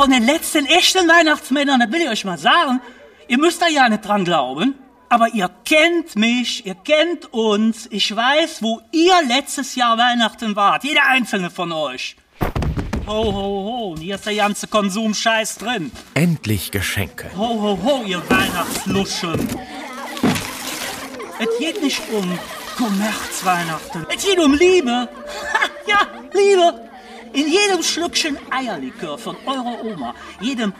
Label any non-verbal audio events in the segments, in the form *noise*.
von den letzten echten Weihnachtsmännern, das will ich euch mal sagen. Ihr müsst da ja nicht dran glauben. Aber ihr kennt mich, ihr kennt uns. Ich weiß, wo ihr letztes Jahr Weihnachten wart. Jeder einzelne von euch. Ho, ho, ho. Und hier ist der ganze Konsumscheiß drin. Endlich Geschenke. Ho, ho, ho, ihr Weihnachtsluschen. Es geht nicht um Kommerzweihnachten. Es geht um Liebe. Ha, *laughs* ja, Liebe. In jedem Schlückchen Eierlikör von eurer Oma, jedem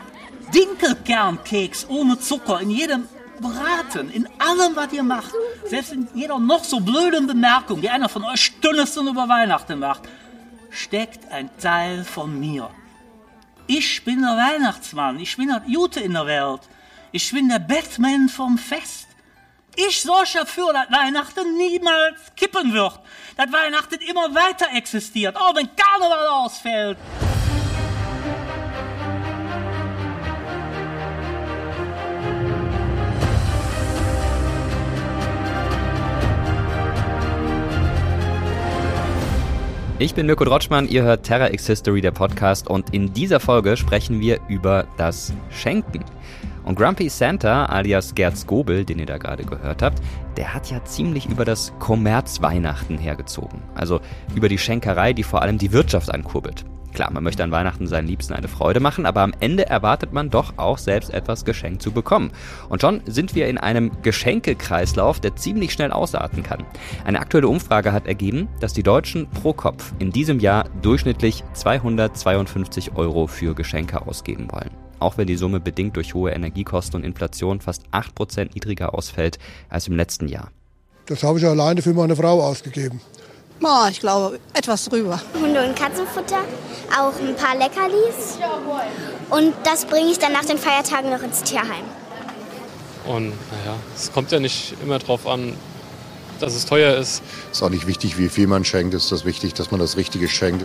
Dinkelkernkeks ohne Zucker, in jedem Braten, in allem, was ihr macht, selbst in jeder noch so blöden Bemerkung, die einer von euch Stündesten über Weihnachten macht, steckt ein Teil von mir. Ich bin der Weihnachtsmann, ich bin der Jute in der Welt, ich bin der Batman vom Fest. Ich sorge dafür, dass Weihnachten niemals kippen wird, dass Weihnachten immer weiter existiert, auch wenn Karneval ausfällt. Ich bin Mirko Drotschmann, ihr hört Terra X History, der Podcast, und in dieser Folge sprechen wir über das Schenken. Und Grumpy Santa, alias Gerd Skobel, den ihr da gerade gehört habt, der hat ja ziemlich über das Kommerzweihnachten hergezogen. Also über die Schenkerei, die vor allem die Wirtschaft ankurbelt. Klar, man möchte an Weihnachten seinen Liebsten eine Freude machen, aber am Ende erwartet man doch auch selbst etwas geschenkt zu bekommen. Und schon sind wir in einem Geschenkekreislauf, der ziemlich schnell ausarten kann. Eine aktuelle Umfrage hat ergeben, dass die Deutschen pro Kopf in diesem Jahr durchschnittlich 252 Euro für Geschenke ausgeben wollen. Auch wenn die Summe bedingt durch hohe Energiekosten und Inflation fast 8% niedriger ausfällt als im letzten Jahr. Das habe ich alleine für meine Frau ausgegeben. Oh, ich glaube, etwas drüber. Hunde- und Katzenfutter, auch ein paar Leckerlis. Und das bringe ich dann nach den Feiertagen noch ins Tierheim. Und naja, es kommt ja nicht immer darauf an, dass es teuer ist. Es ist auch nicht wichtig, wie viel man schenkt. Es ist das wichtig, dass man das Richtige schenkt.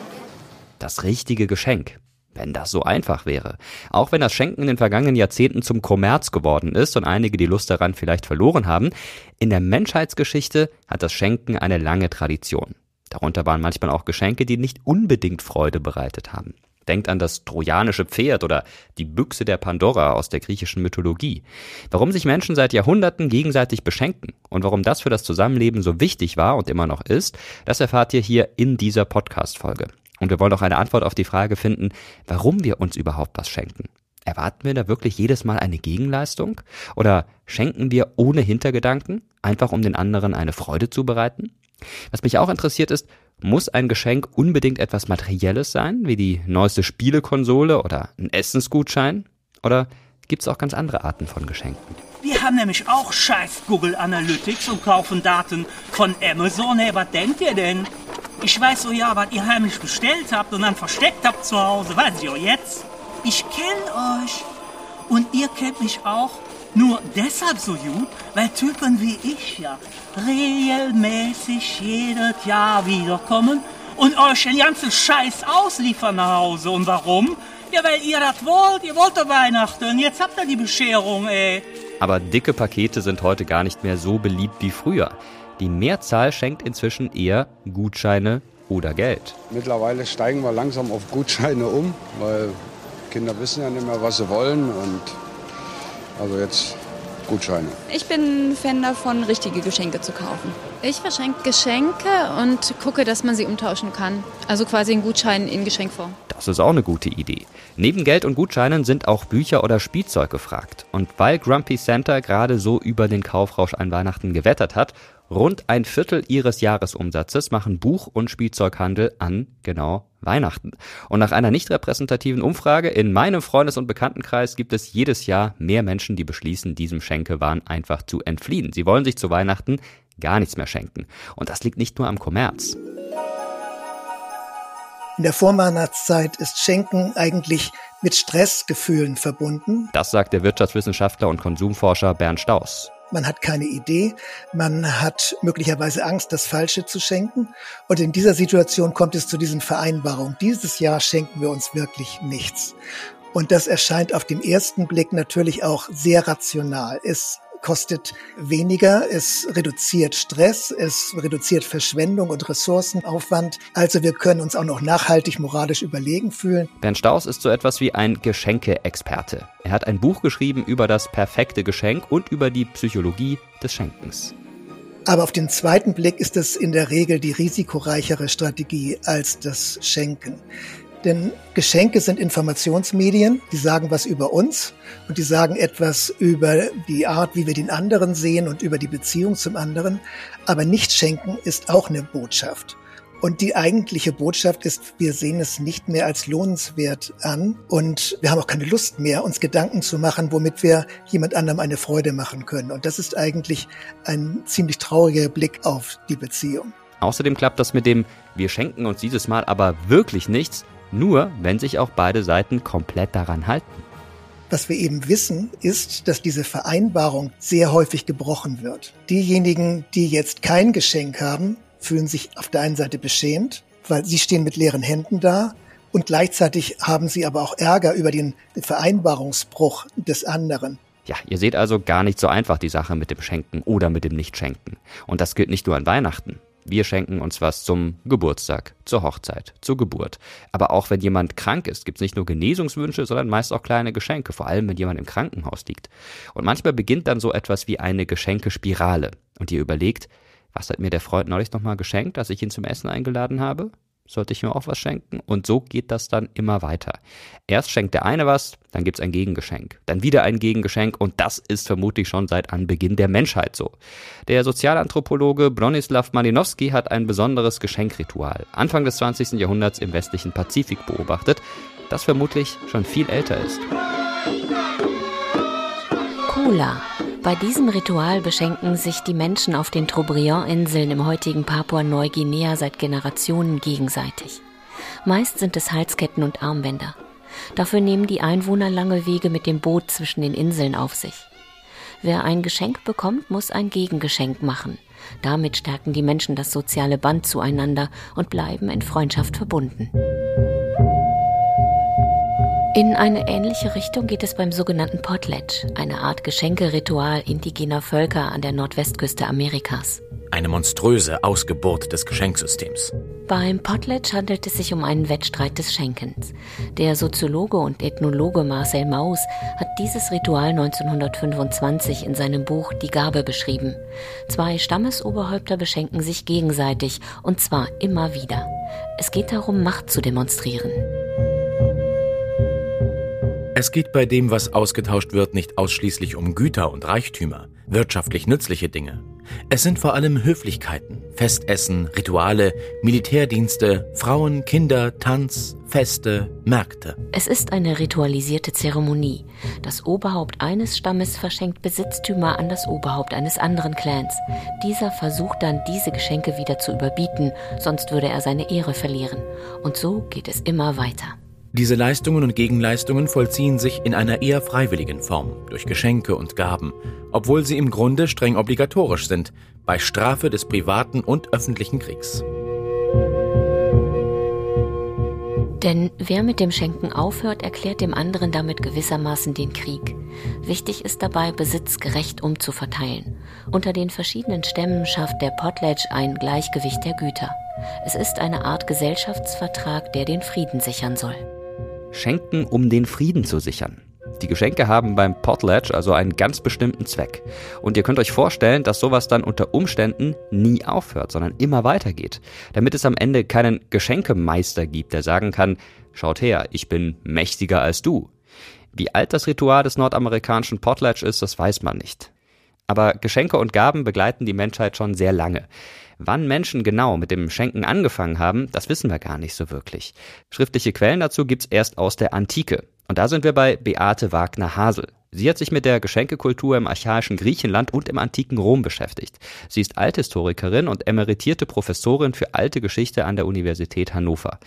Das richtige Geschenk. Wenn das so einfach wäre. Auch wenn das Schenken in den vergangenen Jahrzehnten zum Kommerz geworden ist und einige die Lust daran vielleicht verloren haben, in der Menschheitsgeschichte hat das Schenken eine lange Tradition. Darunter waren manchmal auch Geschenke, die nicht unbedingt Freude bereitet haben. Denkt an das trojanische Pferd oder die Büchse der Pandora aus der griechischen Mythologie. Warum sich Menschen seit Jahrhunderten gegenseitig beschenken und warum das für das Zusammenleben so wichtig war und immer noch ist, das erfahrt ihr hier in dieser Podcast-Folge. Und wir wollen auch eine Antwort auf die Frage finden, warum wir uns überhaupt was schenken. Erwarten wir da wirklich jedes Mal eine Gegenleistung? Oder schenken wir ohne Hintergedanken, einfach um den anderen eine Freude zu bereiten? Was mich auch interessiert ist, muss ein Geschenk unbedingt etwas Materielles sein, wie die neueste Spielekonsole oder ein Essensgutschein? Oder gibt es auch ganz andere Arten von Geschenken? Wir haben nämlich auch scheiß Google Analytics und kaufen Daten von Amazon. Hey, was denkt ihr denn? Ich weiß so ja, was ihr heimlich bestellt habt und dann versteckt habt zu Hause. Weiß ich auch jetzt. Ich kenne euch. Und ihr kennt mich auch nur deshalb so gut, weil Typen wie ich ja regelmäßig jedes Jahr wiederkommen und euch den ganzen Scheiß ausliefern nach Hause. Und warum? Ja, weil ihr das wollt. Ihr wollt doch Weihnachten. Jetzt habt ihr die Bescherung, ey. Aber dicke Pakete sind heute gar nicht mehr so beliebt wie früher. Die Mehrzahl schenkt inzwischen eher Gutscheine oder Geld. Mittlerweile steigen wir langsam auf Gutscheine um, weil Kinder wissen ja nicht mehr, was sie wollen. Und also jetzt Gutscheine. Ich bin Fan davon, richtige Geschenke zu kaufen. Ich verschenke Geschenke und gucke, dass man sie umtauschen kann. Also quasi einen Gutschein in Geschenkform. Das ist auch eine gute Idee. Neben Geld und Gutscheinen sind auch Bücher oder Spielzeug gefragt. Und weil Grumpy Santa gerade so über den Kaufrausch an Weihnachten gewettert hat, rund ein Viertel ihres Jahresumsatzes machen Buch- und Spielzeughandel an genau Weihnachten. Und nach einer nicht repräsentativen Umfrage in meinem Freundes- und Bekanntenkreis gibt es jedes Jahr mehr Menschen, die beschließen, diesem Schenkewahn einfach zu entfliehen. Sie wollen sich zu Weihnachten gar nichts mehr schenken. Und das liegt nicht nur am Kommerz. In der Vorweihnachtszeit ist Schenken eigentlich mit Stressgefühlen verbunden. Das sagt der Wirtschaftswissenschaftler und Konsumforscher Bernd Staus. Man hat keine Idee, man hat möglicherweise Angst, das Falsche zu schenken. Und in dieser Situation kommt es zu diesen Vereinbarungen. Dieses Jahr schenken wir uns wirklich nichts. Und das erscheint auf den ersten Blick natürlich auch sehr rational. Es kostet weniger, es reduziert Stress, es reduziert Verschwendung und Ressourcenaufwand. Also wir können uns auch noch nachhaltig moralisch überlegen fühlen. Bernd Staus ist so etwas wie ein Geschenke-Experte. Er hat ein Buch geschrieben über das perfekte Geschenk und über die Psychologie des Schenkens. Aber auf den zweiten Blick ist es in der Regel die risikoreichere Strategie als das Schenken. Denn Geschenke sind Informationsmedien, die sagen was über uns und die sagen etwas über die Art, wie wir den anderen sehen und über die Beziehung zum anderen. Aber nicht schenken ist auch eine Botschaft. Und die eigentliche Botschaft ist, wir sehen es nicht mehr als lohnenswert an und wir haben auch keine Lust mehr, uns Gedanken zu machen, womit wir jemand anderem eine Freude machen können. Und das ist eigentlich ein ziemlich trauriger Blick auf die Beziehung. Außerdem klappt das mit dem Wir schenken uns dieses Mal aber wirklich nichts, nur wenn sich auch beide Seiten komplett daran halten. Was wir eben wissen, ist, dass diese Vereinbarung sehr häufig gebrochen wird. Diejenigen, die jetzt kein Geschenk haben, fühlen sich auf der einen Seite beschämt, weil sie stehen mit leeren Händen da und gleichzeitig haben sie aber auch Ärger über den Vereinbarungsbruch des anderen. Ja, ihr seht also gar nicht so einfach die Sache mit dem Schenken oder mit dem Nichtschenken. Und das gilt nicht nur an Weihnachten. Wir schenken uns was zum Geburtstag, zur Hochzeit, zur Geburt. Aber auch wenn jemand krank ist, gibt es nicht nur Genesungswünsche, sondern meist auch kleine Geschenke, vor allem wenn jemand im Krankenhaus liegt. Und manchmal beginnt dann so etwas wie eine Geschenkespirale. Und ihr überlegt, was hat mir der Freund neulich nochmal geschenkt, als ich ihn zum Essen eingeladen habe? Sollte ich mir auch was schenken? Und so geht das dann immer weiter. Erst schenkt der eine was, dann gibt's ein Gegengeschenk, dann wieder ein Gegengeschenk und das ist vermutlich schon seit Anbeginn der Menschheit so. Der Sozialanthropologe Bronislaw Malinowski hat ein besonderes Geschenkritual Anfang des 20. Jahrhunderts im westlichen Pazifik beobachtet, das vermutlich schon viel älter ist. Cola bei diesem Ritual beschenken sich die Menschen auf den Trobriand-Inseln im heutigen Papua-Neuguinea seit Generationen gegenseitig. Meist sind es Halsketten und Armbänder. Dafür nehmen die Einwohner lange Wege mit dem Boot zwischen den Inseln auf sich. Wer ein Geschenk bekommt, muss ein Gegengeschenk machen. Damit stärken die Menschen das soziale Band zueinander und bleiben in Freundschaft verbunden. In eine ähnliche Richtung geht es beim sogenannten Potlatch, eine Art Geschenkeritual indigener Völker an der Nordwestküste Amerikas. Eine monströse Ausgeburt des Geschenksystems. Beim Potlatch handelt es sich um einen Wettstreit des Schenkens. Der Soziologe und Ethnologe Marcel Maus hat dieses Ritual 1925 in seinem Buch Die Gabe beschrieben. Zwei Stammesoberhäupter beschenken sich gegenseitig, und zwar immer wieder. Es geht darum, Macht zu demonstrieren. Es geht bei dem, was ausgetauscht wird, nicht ausschließlich um Güter und Reichtümer, wirtschaftlich nützliche Dinge. Es sind vor allem Höflichkeiten, Festessen, Rituale, Militärdienste, Frauen, Kinder, Tanz, Feste, Märkte. Es ist eine ritualisierte Zeremonie. Das Oberhaupt eines Stammes verschenkt Besitztümer an das Oberhaupt eines anderen Clans. Dieser versucht dann, diese Geschenke wieder zu überbieten, sonst würde er seine Ehre verlieren. Und so geht es immer weiter. Diese Leistungen und Gegenleistungen vollziehen sich in einer eher freiwilligen Form, durch Geschenke und Gaben, obwohl sie im Grunde streng obligatorisch sind, bei Strafe des privaten und öffentlichen Kriegs. Denn wer mit dem Schenken aufhört, erklärt dem anderen damit gewissermaßen den Krieg. Wichtig ist dabei, Besitz gerecht umzuverteilen. Unter den verschiedenen Stämmen schafft der Potlatch ein Gleichgewicht der Güter. Es ist eine Art Gesellschaftsvertrag, der den Frieden sichern soll schenken, um den Frieden zu sichern. Die Geschenke haben beim Potlatch also einen ganz bestimmten Zweck. Und ihr könnt euch vorstellen, dass sowas dann unter Umständen nie aufhört, sondern immer weitergeht. Damit es am Ende keinen Geschenkemeister gibt, der sagen kann, schaut her, ich bin mächtiger als du. Wie alt das Ritual des nordamerikanischen Potlatch ist, das weiß man nicht. Aber Geschenke und Gaben begleiten die Menschheit schon sehr lange. Wann Menschen genau mit dem Schenken angefangen haben, das wissen wir gar nicht so wirklich. Schriftliche Quellen dazu gibt's erst aus der Antike. Und da sind wir bei Beate Wagner-Hasel. Sie hat sich mit der Geschenkekultur im archaischen Griechenland und im antiken Rom beschäftigt. Sie ist Althistorikerin und emeritierte Professorin für alte Geschichte an der Universität Hannover.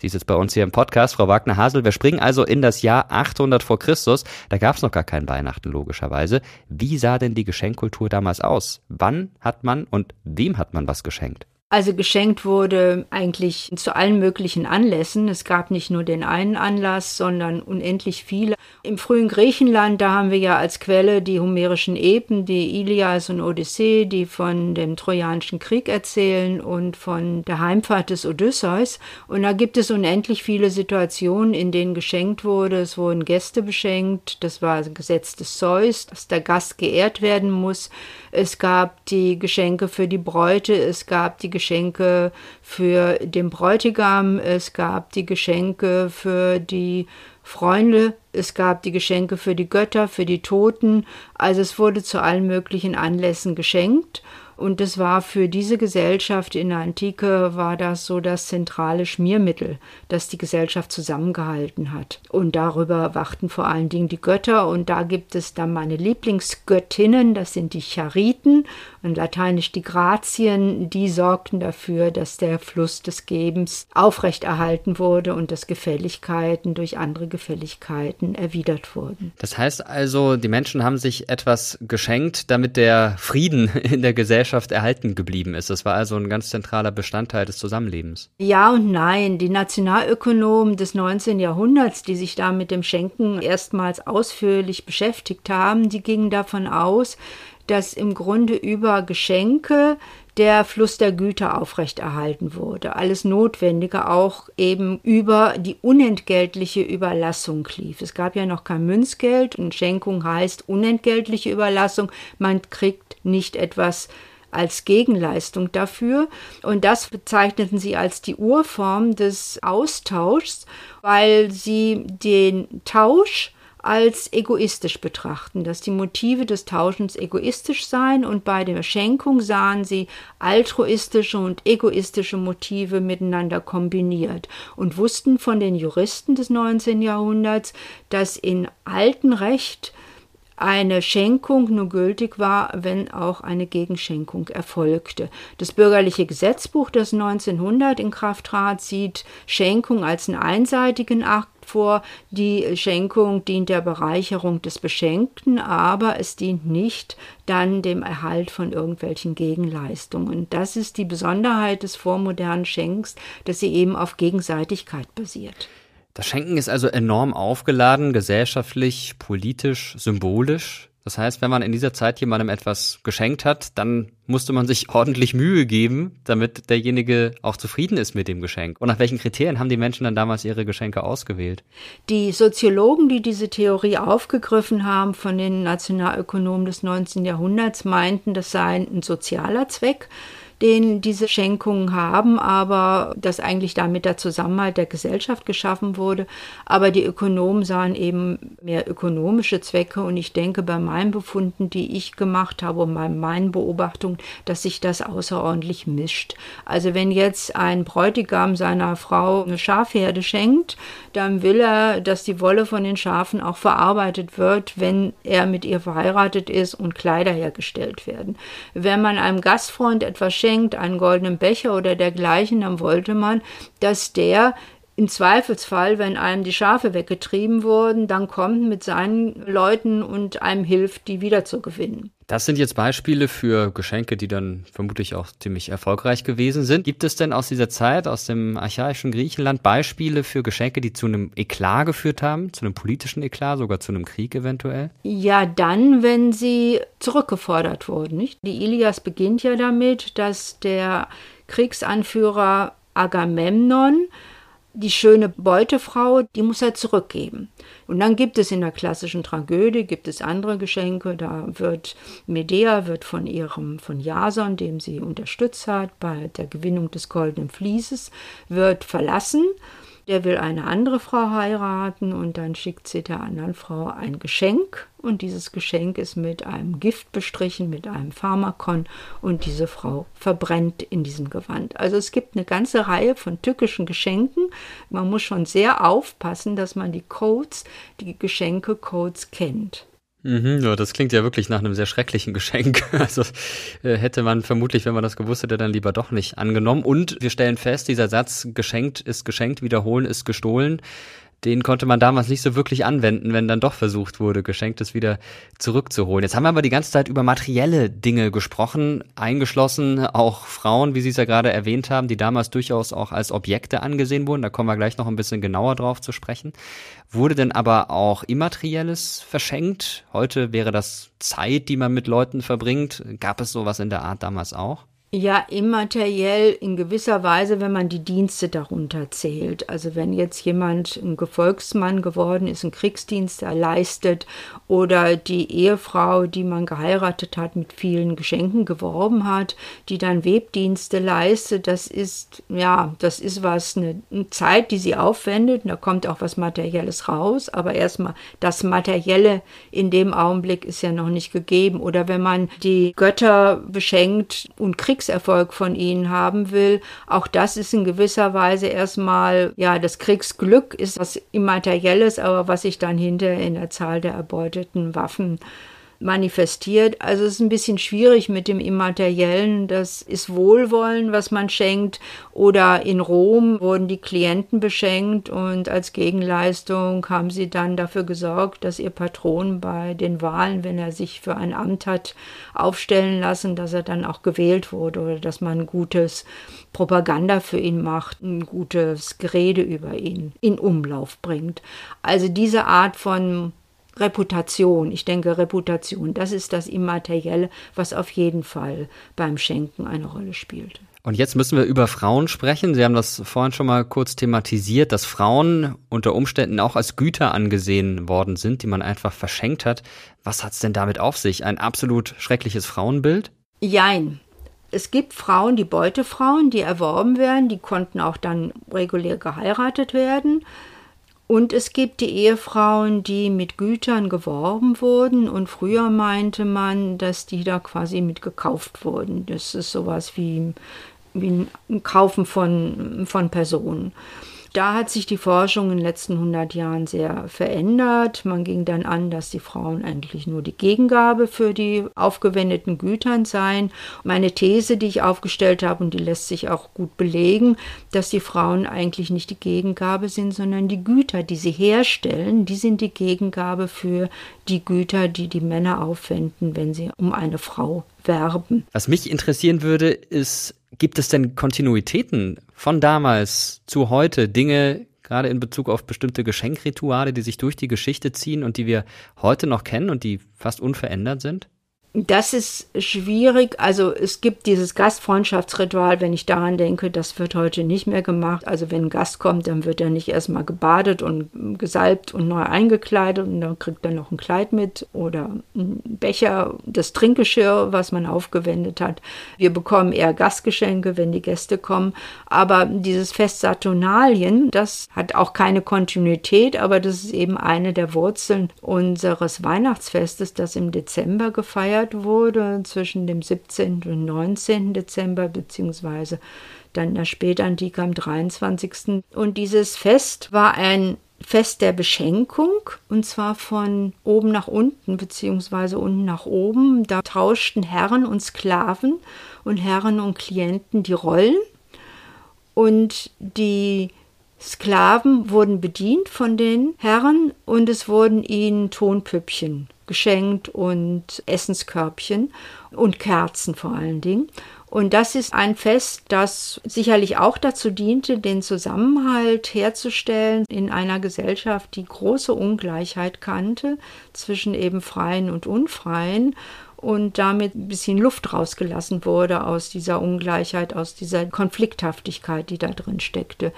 Sie ist jetzt bei uns hier im Podcast, Frau Wagner-Hasel. Wir springen also in das Jahr 800 vor Christus. Da gab es noch gar kein Weihnachten, logischerweise. Wie sah denn die Geschenkkultur damals aus? Wann hat man und wem hat man was geschenkt? Also geschenkt wurde eigentlich zu allen möglichen Anlässen. Es gab nicht nur den einen Anlass, sondern unendlich viele. Im frühen Griechenland, da haben wir ja als Quelle die homerischen Epen, die Ilias und Odyssee, die von dem Trojanischen Krieg erzählen und von der Heimfahrt des Odysseus. Und da gibt es unendlich viele Situationen, in denen geschenkt wurde. Es wurden Gäste beschenkt. Das war Gesetz des Zeus, dass der Gast geehrt werden muss. Es gab die Geschenke für die Bräute, es gab die Geschenke für den Bräutigam, es gab die Geschenke für die Freunde, es gab die Geschenke für die Götter, für die Toten, also es wurde zu allen möglichen Anlässen geschenkt und das war für diese Gesellschaft in der Antike, war das so das zentrale Schmiermittel, das die Gesellschaft zusammengehalten hat. Und darüber wachten vor allen Dingen die Götter. Und da gibt es dann meine Lieblingsgöttinnen, das sind die Chariten und lateinisch die Grazien. Die sorgten dafür, dass der Fluss des Gebens aufrechterhalten wurde und dass Gefälligkeiten durch andere Gefälligkeiten erwidert wurden. Das heißt also, die Menschen haben sich etwas geschenkt, damit der Frieden in der Gesellschaft Gesellschaft erhalten geblieben ist. Das war also ein ganz zentraler Bestandteil des Zusammenlebens. Ja und nein. Die Nationalökonomen des 19. Jahrhunderts, die sich da mit dem Schenken erstmals ausführlich beschäftigt haben, die gingen davon aus, dass im Grunde über Geschenke der Fluss der Güter aufrechterhalten wurde. Alles Notwendige auch eben über die unentgeltliche Überlassung lief. Es gab ja noch kein Münzgeld und Schenkung heißt unentgeltliche Überlassung. Man kriegt nicht etwas als Gegenleistung dafür. Und das bezeichneten sie als die Urform des Austauschs, weil sie den Tausch als egoistisch betrachten, dass die Motive des Tauschens egoistisch seien und bei der Schenkung sahen sie altruistische und egoistische Motive miteinander kombiniert und wussten von den Juristen des 19. Jahrhunderts, dass in altem Recht eine Schenkung nur gültig war, wenn auch eine Gegenschenkung erfolgte. Das bürgerliche Gesetzbuch, das 1900 in Kraft trat, sieht Schenkung als einen einseitigen Akt vor. Die Schenkung dient der Bereicherung des Beschenkten, aber es dient nicht dann dem Erhalt von irgendwelchen Gegenleistungen. Das ist die Besonderheit des vormodernen Schenkens, dass sie eben auf Gegenseitigkeit basiert. Das Schenken ist also enorm aufgeladen, gesellschaftlich, politisch, symbolisch. Das heißt, wenn man in dieser Zeit jemandem etwas geschenkt hat, dann musste man sich *laughs* ordentlich Mühe geben, damit derjenige auch zufrieden ist mit dem Geschenk. Und nach welchen Kriterien haben die Menschen dann damals ihre Geschenke ausgewählt? Die Soziologen, die diese Theorie aufgegriffen haben von den Nationalökonomen des 19. Jahrhunderts, meinten, das sei ein sozialer Zweck den diese Schenkungen haben, aber dass eigentlich damit der Zusammenhalt der Gesellschaft geschaffen wurde. Aber die Ökonomen sahen eben mehr ökonomische Zwecke und ich denke bei meinen Befunden, die ich gemacht habe und bei meinen Beobachtungen, dass sich das außerordentlich mischt. Also wenn jetzt ein Bräutigam seiner Frau eine Schafherde schenkt, dann will er, dass die Wolle von den Schafen auch verarbeitet wird, wenn er mit ihr verheiratet ist und Kleider hergestellt werden. Wenn man einem Gastfreund etwas schenkt, schenkt, einen goldenen Becher oder dergleichen, dann wollte man, dass der im Zweifelsfall, wenn einem die Schafe weggetrieben wurden, dann kommt mit seinen Leuten und einem hilft, die wiederzugewinnen. Das sind jetzt Beispiele für Geschenke, die dann vermutlich auch ziemlich erfolgreich gewesen sind. Gibt es denn aus dieser Zeit, aus dem archaischen Griechenland, Beispiele für Geschenke, die zu einem Eklat geführt haben, zu einem politischen Eklat, sogar zu einem Krieg eventuell? Ja, dann, wenn sie zurückgefordert wurden. Nicht? Die Ilias beginnt ja damit, dass der Kriegsanführer Agamemnon die schöne Beutefrau, die muss er zurückgeben. Und dann gibt es in der klassischen Tragödie, gibt es andere Geschenke, da wird Medea wird von ihrem, von Jason, dem sie unterstützt hat, bei der Gewinnung des goldenen Vlieses, wird verlassen der will eine andere Frau heiraten und dann schickt sie der anderen Frau ein Geschenk und dieses Geschenk ist mit einem Gift bestrichen, mit einem Pharmakon und diese Frau verbrennt in diesem Gewand. Also es gibt eine ganze Reihe von tückischen Geschenken. Man muss schon sehr aufpassen, dass man die Codes, die Geschenke-Codes kennt. Mhm, ja, das klingt ja wirklich nach einem sehr schrecklichen *laughs* Geschenk. Also äh, hätte man vermutlich, wenn man das gewusst hätte, dann lieber doch nicht angenommen. Und wir stellen fest, dieser Satz, geschenkt ist geschenkt, wiederholen ist gestohlen, den konnte man damals nicht so wirklich anwenden, wenn dann doch versucht wurde, Geschenktes wieder zurückzuholen. Jetzt haben wir aber die ganze Zeit über materielle Dinge gesprochen, eingeschlossen auch Frauen, wie Sie es ja gerade erwähnt haben, die damals durchaus auch als Objekte angesehen wurden. Da kommen wir gleich noch ein bisschen genauer drauf zu sprechen. Wurde denn aber auch Immaterielles verschenkt? Heute wäre das Zeit, die man mit Leuten verbringt. Gab es sowas in der Art damals auch? Ja, immateriell in gewisser Weise, wenn man die Dienste darunter zählt. Also wenn jetzt jemand ein Gefolgsmann geworden ist, einen Kriegsdienst leistet oder die Ehefrau, die man geheiratet hat, mit vielen Geschenken geworben hat, die dann Webdienste leistet, das ist, ja, das ist was, eine, Zeit, die sie aufwendet. Da kommt auch was Materielles raus. Aber erstmal, das Materielle in dem Augenblick ist ja noch nicht gegeben. Oder wenn man die Götter beschenkt und kriegt Kriegserfolg von ihnen haben will. Auch das ist in gewisser Weise erstmal, ja, das Kriegsglück ist was Immaterielles, aber was sich dann hinterher in der Zahl der erbeuteten Waffen manifestiert. Also es ist ein bisschen schwierig mit dem Immateriellen. Das ist Wohlwollen, was man schenkt. Oder in Rom wurden die Klienten beschenkt und als Gegenleistung haben sie dann dafür gesorgt, dass ihr Patron bei den Wahlen, wenn er sich für ein Amt hat aufstellen lassen, dass er dann auch gewählt wurde oder dass man gutes Propaganda für ihn macht, ein gutes Gerede über ihn in Umlauf bringt. Also diese Art von Reputation. Ich denke, Reputation, das ist das Immaterielle, was auf jeden Fall beim Schenken eine Rolle spielt. Und jetzt müssen wir über Frauen sprechen. Sie haben das vorhin schon mal kurz thematisiert, dass Frauen unter Umständen auch als Güter angesehen worden sind, die man einfach verschenkt hat. Was hat es denn damit auf sich? Ein absolut schreckliches Frauenbild? Jein. Es gibt Frauen, die Beutefrauen, die erworben werden, die konnten auch dann regulär geheiratet werden. Und es gibt die Ehefrauen, die mit Gütern geworben wurden und früher meinte man, dass die da quasi mit gekauft wurden. Das ist sowas wie, wie ein Kaufen von, von Personen. Da hat sich die Forschung in den letzten 100 Jahren sehr verändert. Man ging dann an, dass die Frauen eigentlich nur die Gegengabe für die aufgewendeten Gütern seien. Meine These, die ich aufgestellt habe, und die lässt sich auch gut belegen, dass die Frauen eigentlich nicht die Gegengabe sind, sondern die Güter, die sie herstellen, die sind die Gegengabe für die Güter, die die Männer aufwenden, wenn sie um eine Frau werben. Was mich interessieren würde, ist, gibt es denn Kontinuitäten von damals zu heute, Dinge, gerade in Bezug auf bestimmte Geschenkrituale, die sich durch die Geschichte ziehen und die wir heute noch kennen und die fast unverändert sind? Das ist schwierig. Also es gibt dieses Gastfreundschaftsritual, wenn ich daran denke, das wird heute nicht mehr gemacht. Also wenn ein Gast kommt, dann wird er nicht erstmal gebadet und gesalbt und neu eingekleidet und dann kriegt er noch ein Kleid mit oder ein Becher, das Trinkgeschirr, was man aufgewendet hat. Wir bekommen eher Gastgeschenke, wenn die Gäste kommen. Aber dieses Fest Saturnalien, das hat auch keine Kontinuität, aber das ist eben eine der Wurzeln unseres Weihnachtsfestes, das im Dezember gefeiert gefeiert wurde zwischen dem 17. und 19. Dezember, beziehungsweise dann der Spätantike am 23. Und dieses Fest war ein Fest der Beschenkung und zwar von oben nach unten beziehungsweise unten nach oben. Da tauschten Herren und Sklaven und Herren und Klienten die Rollen und die Sklaven wurden bedient von den Herren und es wurden ihnen Tonpüppchen geschenkt und Essenskörbchen und Kerzen vor allen Dingen. Und das ist ein Fest, das sicherlich auch dazu diente, den Zusammenhalt herzustellen in einer Gesellschaft, die große Ungleichheit kannte zwischen eben Freien und Unfreien und damit ein bisschen Luft rausgelassen wurde aus dieser Ungleichheit, aus dieser Konflikthaftigkeit, die da drin steckte.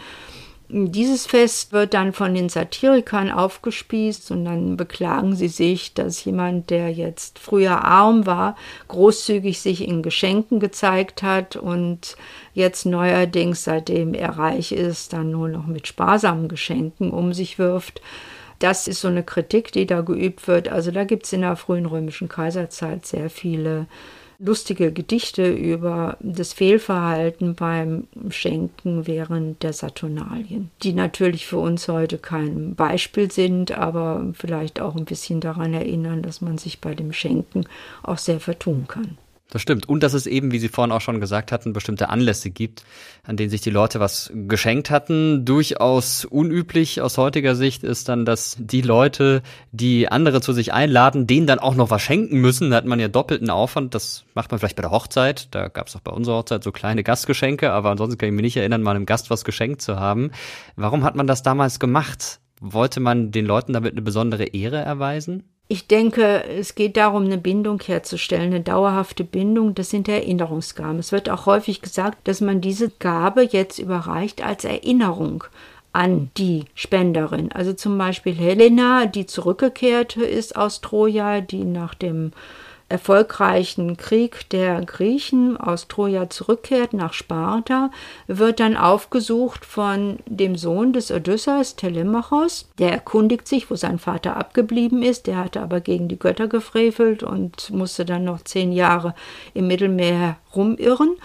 Dieses Fest wird dann von den Satirikern aufgespießt und dann beklagen sie sich, dass jemand, der jetzt früher arm war, großzügig sich in Geschenken gezeigt hat und jetzt neuerdings, seitdem er reich ist, dann nur noch mit sparsamen Geschenken um sich wirft. Das ist so eine Kritik, die da geübt wird. Also da gibt es in der frühen römischen Kaiserzeit sehr viele lustige Gedichte über das Fehlverhalten beim Schenken während der Saturnalien, die natürlich für uns heute kein Beispiel sind, aber vielleicht auch ein bisschen daran erinnern, dass man sich bei dem Schenken auch sehr vertun kann. Das stimmt. Und dass es eben, wie Sie vorhin auch schon gesagt hatten, bestimmte Anlässe gibt, an denen sich die Leute was geschenkt hatten. Durchaus unüblich aus heutiger Sicht ist dann, dass die Leute, die andere zu sich einladen, denen dann auch noch was schenken müssen. Da hat man ja doppelten Aufwand. Das macht man vielleicht bei der Hochzeit. Da gab es auch bei unserer Hochzeit so kleine Gastgeschenke, aber ansonsten kann ich mich nicht erinnern, mal einem Gast was geschenkt zu haben. Warum hat man das damals gemacht? Wollte man den Leuten damit eine besondere Ehre erweisen? Ich denke, es geht darum, eine Bindung herzustellen, eine dauerhafte Bindung. Das sind Erinnerungsgaben. Es wird auch häufig gesagt, dass man diese Gabe jetzt überreicht als Erinnerung an die Spenderin. Also zum Beispiel Helena, die zurückgekehrt ist aus Troja, die nach dem erfolgreichen Krieg der Griechen aus Troja zurückkehrt nach Sparta, wird dann aufgesucht von dem Sohn des Odysseus, Telemachos. Der erkundigt sich, wo sein Vater abgeblieben ist. Der hatte aber gegen die Götter gefrevelt und musste dann noch zehn Jahre im Mittelmeer rumirren.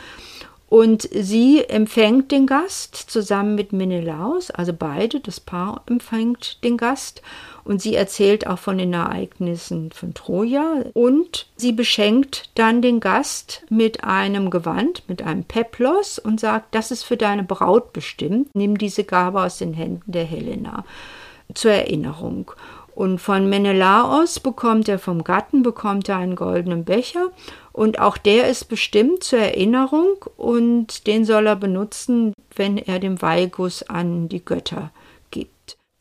Und sie empfängt den Gast zusammen mit Menelaos, also beide, das Paar empfängt den Gast. Und sie erzählt auch von den Ereignissen von Troja. Und sie beschenkt dann den Gast mit einem Gewand, mit einem Peplos und sagt, das ist für deine Braut bestimmt. Nimm diese Gabe aus den Händen der Helena zur Erinnerung. Und von Menelaos bekommt er vom Gatten bekommt er einen goldenen Becher und auch der ist bestimmt zur Erinnerung und den soll er benutzen, wenn er den Weihguss an die Götter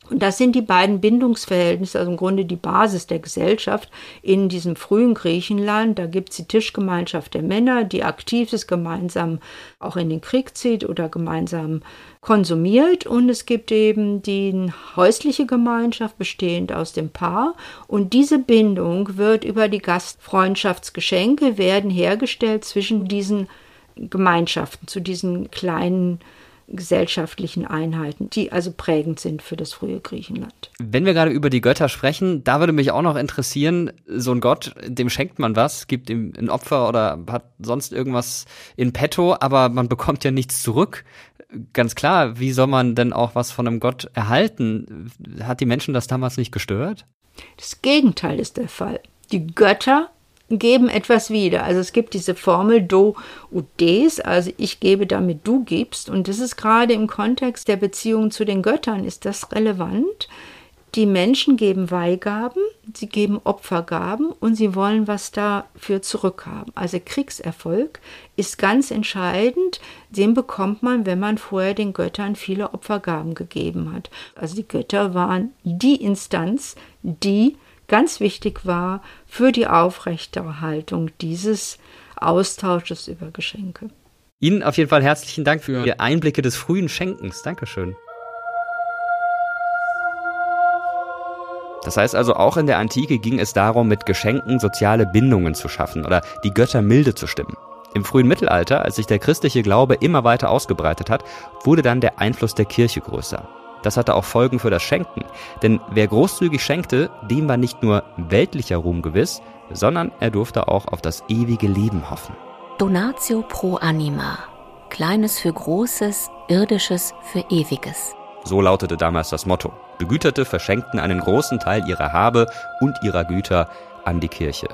und das sind die beiden Bindungsverhältnisse, also im Grunde die Basis der Gesellschaft in diesem frühen Griechenland. Da gibt es die Tischgemeinschaft der Männer, die aktiv ist, gemeinsam auch in den Krieg zieht oder gemeinsam konsumiert. Und es gibt eben die häusliche Gemeinschaft bestehend aus dem Paar. Und diese Bindung wird über die Gastfreundschaftsgeschenke werden hergestellt zwischen diesen Gemeinschaften, zu diesen kleinen gesellschaftlichen Einheiten, die also prägend sind für das frühe Griechenland. Wenn wir gerade über die Götter sprechen, da würde mich auch noch interessieren, so ein Gott, dem schenkt man was, gibt ihm ein Opfer oder hat sonst irgendwas in petto, aber man bekommt ja nichts zurück. Ganz klar, wie soll man denn auch was von einem Gott erhalten? Hat die Menschen das damals nicht gestört? Das Gegenteil ist der Fall. Die Götter geben etwas wieder. Also es gibt diese Formel do und des, also ich gebe damit du gibst. Und das ist gerade im Kontext der Beziehung zu den Göttern, ist das relevant. Die Menschen geben Weihgaben, sie geben Opfergaben und sie wollen was dafür zurückhaben. Also Kriegserfolg ist ganz entscheidend. Den bekommt man, wenn man vorher den Göttern viele Opfergaben gegeben hat. Also die Götter waren die Instanz, die ganz wichtig war für die Aufrechterhaltung dieses Austausches über Geschenke. Ihnen auf jeden Fall herzlichen Dank für Ihre Einblicke des frühen Schenkens. Dankeschön. Das heißt also, auch in der Antike ging es darum, mit Geschenken soziale Bindungen zu schaffen oder die Götter milde zu stimmen. Im frühen Mittelalter, als sich der christliche Glaube immer weiter ausgebreitet hat, wurde dann der Einfluss der Kirche größer. Das hatte auch Folgen für das Schenken, denn wer großzügig schenkte, dem war nicht nur weltlicher Ruhm gewiss, sondern er durfte auch auf das ewige Leben hoffen. Donatio pro anima. Kleines für Großes, Irdisches für Ewiges. So lautete damals das Motto. Begüterte verschenkten einen großen Teil ihrer Habe und ihrer Güter an die Kirche.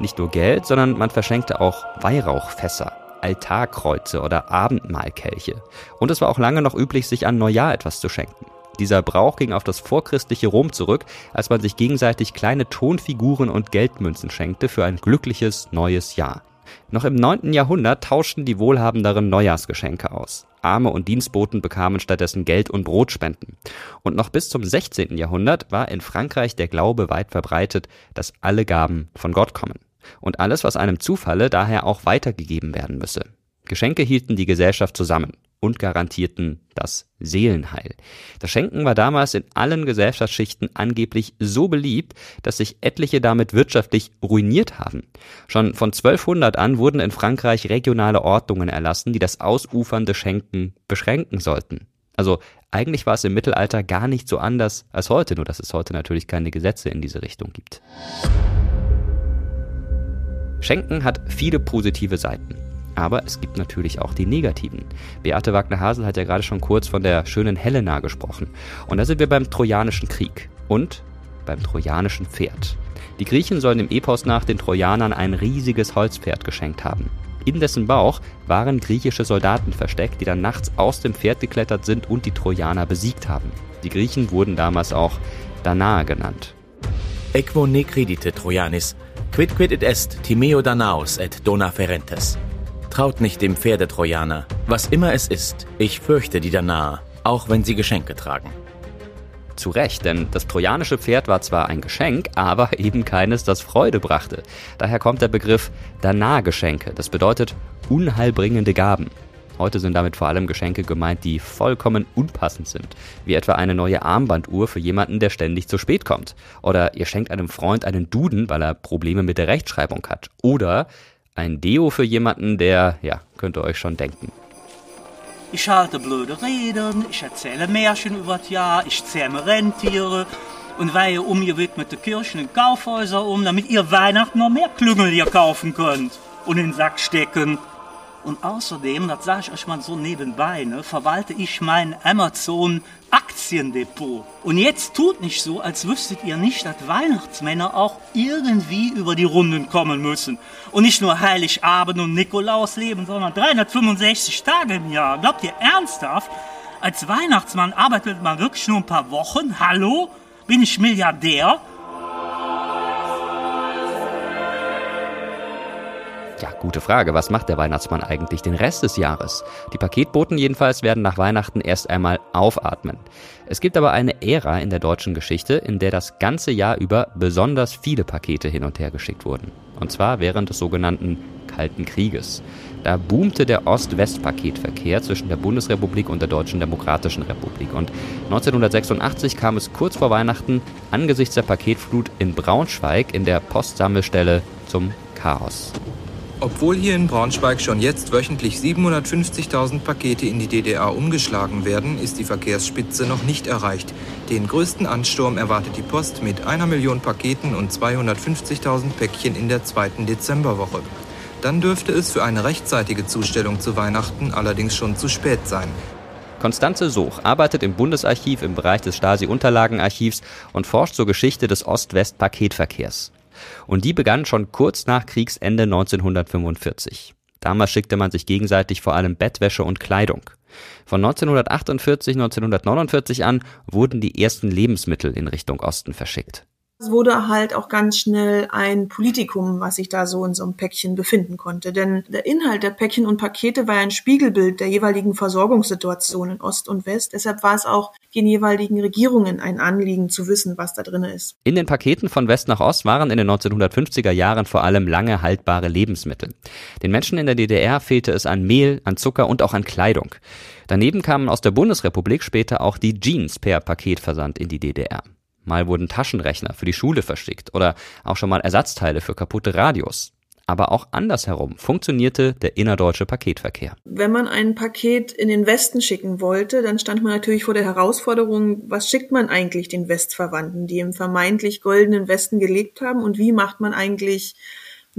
Nicht nur Geld, sondern man verschenkte auch Weihrauchfässer, Altarkreuze oder Abendmahlkelche. Und es war auch lange noch üblich, sich an Neujahr etwas zu schenken. Dieser Brauch ging auf das vorchristliche Rom zurück, als man sich gegenseitig kleine Tonfiguren und Geldmünzen schenkte für ein glückliches neues Jahr. Noch im 9. Jahrhundert tauschten die Wohlhabenderen Neujahrsgeschenke aus. Arme und Dienstboten bekamen stattdessen Geld und Brotspenden. Und noch bis zum 16. Jahrhundert war in Frankreich der Glaube weit verbreitet, dass alle Gaben von Gott kommen und alles, was einem zufalle, daher auch weitergegeben werden müsse. Geschenke hielten die Gesellschaft zusammen und garantierten das Seelenheil. Das Schenken war damals in allen Gesellschaftsschichten angeblich so beliebt, dass sich etliche damit wirtschaftlich ruiniert haben. Schon von 1200 an wurden in Frankreich regionale Ordnungen erlassen, die das ausufernde Schenken beschränken sollten. Also eigentlich war es im Mittelalter gar nicht so anders als heute, nur dass es heute natürlich keine Gesetze in diese Richtung gibt. Schenken hat viele positive Seiten. Aber es gibt natürlich auch die negativen. Beate Wagner-Hasel hat ja gerade schon kurz von der schönen Helena gesprochen. Und da sind wir beim Trojanischen Krieg und beim Trojanischen Pferd. Die Griechen sollen im Epos nach den Trojanern ein riesiges Holzpferd geschenkt haben. In dessen Bauch waren griechische Soldaten versteckt, die dann nachts aus dem Pferd geklettert sind und die Trojaner besiegt haben. Die Griechen wurden damals auch Danae genannt. Equo ne credite Trojanis, quid quid et est Timeo Danaos et Dona Ferentes. Traut nicht dem Pferde Trojaner, was immer es ist, ich fürchte die Danae, auch wenn sie Geschenke tragen. Zu Recht, denn das trojanische Pferd war zwar ein Geschenk, aber *laughs* eben keines, das Freude brachte. Daher kommt der Begriff Danae-Geschenke. Das bedeutet unheilbringende Gaben. Heute sind damit vor allem Geschenke gemeint, die vollkommen unpassend sind, wie etwa eine neue Armbanduhr für jemanden, der ständig zu spät kommt. Oder ihr schenkt einem Freund einen Duden, weil er Probleme mit der Rechtschreibung hat. Oder ein Deo für jemanden, der, ja, könnt ihr euch schon denken. Ich halte blöde Reden, ich erzähle Märchen über das Jahr, ich zähme Rentiere und weihe umgewidmete Kirchen und Kaufhäuser um, damit ihr Weihnachten noch mehr Klüngel hier kaufen könnt und in den Sack stecken. Und außerdem, das sage ich euch mal so nebenbei, ne, verwalte ich mein Amazon Aktiendepot. Und jetzt tut nicht so, als wüsstet ihr nicht, dass Weihnachtsmänner auch irgendwie über die Runden kommen müssen. Und nicht nur Heiligabend und Nikolaus leben, sondern 365 Tage im Jahr. Glaubt ihr ernsthaft? Als Weihnachtsmann arbeitet man wirklich nur ein paar Wochen? Hallo? Bin ich Milliardär? Ja, gute Frage. Was macht der Weihnachtsmann eigentlich den Rest des Jahres? Die Paketboten jedenfalls werden nach Weihnachten erst einmal aufatmen. Es gibt aber eine Ära in der deutschen Geschichte, in der das ganze Jahr über besonders viele Pakete hin und her geschickt wurden. Und zwar während des sogenannten Kalten Krieges. Da boomte der Ost-West-Paketverkehr zwischen der Bundesrepublik und der Deutschen Demokratischen Republik. Und 1986 kam es kurz vor Weihnachten angesichts der Paketflut in Braunschweig in der Postsammelstelle zum Chaos. Obwohl hier in Braunschweig schon jetzt wöchentlich 750.000 Pakete in die DDR umgeschlagen werden, ist die Verkehrsspitze noch nicht erreicht. Den größten Ansturm erwartet die Post mit einer Million Paketen und 250.000 Päckchen in der zweiten Dezemberwoche. Dann dürfte es für eine rechtzeitige Zustellung zu Weihnachten allerdings schon zu spät sein. Konstanze Soch arbeitet im Bundesarchiv im Bereich des Stasi-Unterlagenarchivs und forscht zur Geschichte des Ost-West-Paketverkehrs. Und die begann schon kurz nach Kriegsende 1945. Damals schickte man sich gegenseitig vor allem Bettwäsche und Kleidung. Von 1948, 1949 an wurden die ersten Lebensmittel in Richtung Osten verschickt. Es wurde halt auch ganz schnell ein Politikum, was sich da so in so einem Päckchen befinden konnte. Denn der Inhalt der Päckchen und Pakete war ein Spiegelbild der jeweiligen Versorgungssituation in Ost und West. Deshalb war es auch den jeweiligen Regierungen ein Anliegen zu wissen, was da drin ist. In den Paketen von West nach Ost waren in den 1950er Jahren vor allem lange haltbare Lebensmittel. Den Menschen in der DDR fehlte es an Mehl, an Zucker und auch an Kleidung. Daneben kamen aus der Bundesrepublik später auch die Jeans per Paketversand in die DDR. Mal wurden Taschenrechner für die Schule verschickt oder auch schon mal Ersatzteile für kaputte Radios. Aber auch andersherum funktionierte der innerdeutsche Paketverkehr. Wenn man ein Paket in den Westen schicken wollte, dann stand man natürlich vor der Herausforderung, was schickt man eigentlich den Westverwandten, die im vermeintlich goldenen Westen gelebt haben und wie macht man eigentlich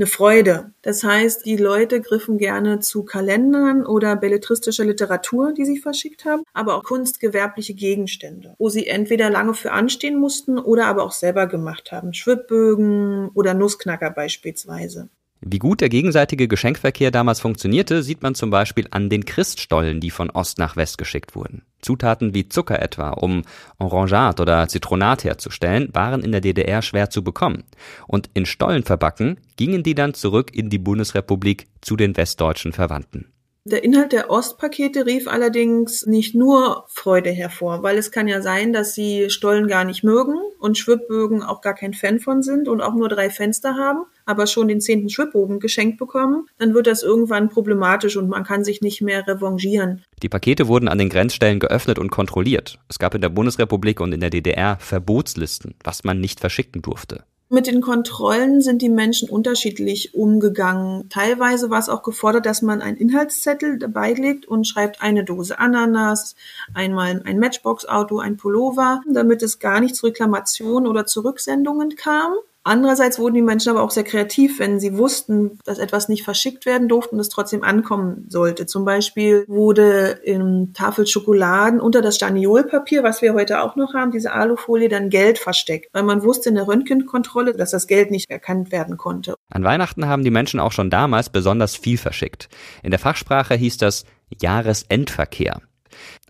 eine Freude. Das heißt, die Leute griffen gerne zu Kalendern oder belletristischer Literatur, die sie verschickt haben, aber auch kunstgewerbliche Gegenstände, wo sie entweder lange für anstehen mussten oder aber auch selber gemacht haben. Schwibbögen oder Nussknacker beispielsweise. Wie gut der gegenseitige Geschenkverkehr damals funktionierte, sieht man zum Beispiel an den Christstollen, die von Ost nach West geschickt wurden. Zutaten wie Zucker etwa, um Orangat oder Zitronat herzustellen, waren in der DDR schwer zu bekommen. Und in Stollen verbacken gingen die dann zurück in die Bundesrepublik zu den westdeutschen Verwandten. Der Inhalt der Ostpakete rief allerdings nicht nur Freude hervor, weil es kann ja sein, dass sie Stollen gar nicht mögen und Schwibbögen auch gar kein Fan von sind und auch nur drei Fenster haben, aber schon den zehnten Schwibbogen geschenkt bekommen, dann wird das irgendwann problematisch und man kann sich nicht mehr revanchieren. Die Pakete wurden an den Grenzstellen geöffnet und kontrolliert. Es gab in der Bundesrepublik und in der DDR Verbotslisten, was man nicht verschicken durfte. Mit den Kontrollen sind die Menschen unterschiedlich umgegangen. Teilweise war es auch gefordert, dass man einen Inhaltszettel dabei legt und schreibt eine Dose Ananas, einmal ein Matchbox-Auto, ein Pullover, damit es gar nicht zu Reklamationen oder Zurücksendungen kam. Andererseits wurden die Menschen aber auch sehr kreativ, wenn sie wussten, dass etwas nicht verschickt werden durfte und es trotzdem ankommen sollte. Zum Beispiel wurde im Tafel Schokoladen unter das Staniolpapier, was wir heute auch noch haben, diese Alufolie, dann Geld versteckt, weil man wusste in der Röntgenkontrolle, dass das Geld nicht erkannt werden konnte. An Weihnachten haben die Menschen auch schon damals besonders viel verschickt. In der Fachsprache hieß das Jahresendverkehr.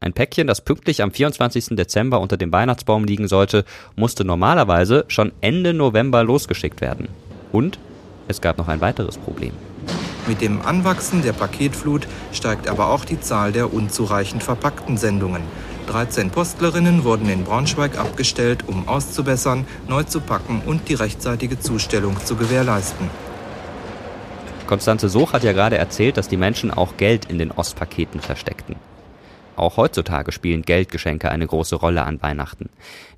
Ein Päckchen, das pünktlich am 24. Dezember unter dem Weihnachtsbaum liegen sollte, musste normalerweise schon Ende November losgeschickt werden. Und es gab noch ein weiteres Problem. Mit dem Anwachsen der Paketflut steigt aber auch die Zahl der unzureichend verpackten Sendungen. 13 Postlerinnen wurden in Braunschweig abgestellt, um auszubessern, neu zu packen und die rechtzeitige Zustellung zu gewährleisten. Konstanze Soch hat ja gerade erzählt, dass die Menschen auch Geld in den Ostpaketen versteckten. Auch heutzutage spielen Geldgeschenke eine große Rolle an Weihnachten.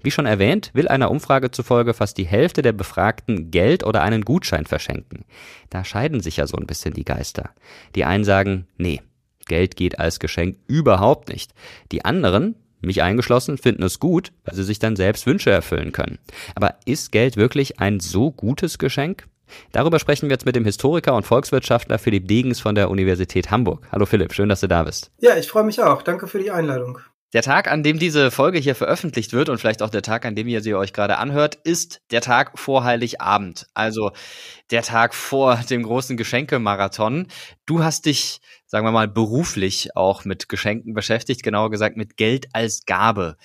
Wie schon erwähnt, will einer Umfrage zufolge fast die Hälfte der Befragten Geld oder einen Gutschein verschenken. Da scheiden sich ja so ein bisschen die Geister. Die einen sagen, nee, Geld geht als Geschenk überhaupt nicht. Die anderen, mich eingeschlossen, finden es gut, weil sie sich dann selbst Wünsche erfüllen können. Aber ist Geld wirklich ein so gutes Geschenk? Darüber sprechen wir jetzt mit dem Historiker und Volkswirtschaftler Philipp Degens von der Universität Hamburg. Hallo Philipp, schön, dass du da bist. Ja, ich freue mich auch. Danke für die Einladung. Der Tag, an dem diese Folge hier veröffentlicht wird und vielleicht auch der Tag, an dem ihr sie euch gerade anhört, ist der Tag vor Heiligabend. Also der Tag vor dem großen Geschenkemarathon. Du hast dich, sagen wir mal, beruflich auch mit Geschenken beschäftigt, genauer gesagt mit Geld als Gabe.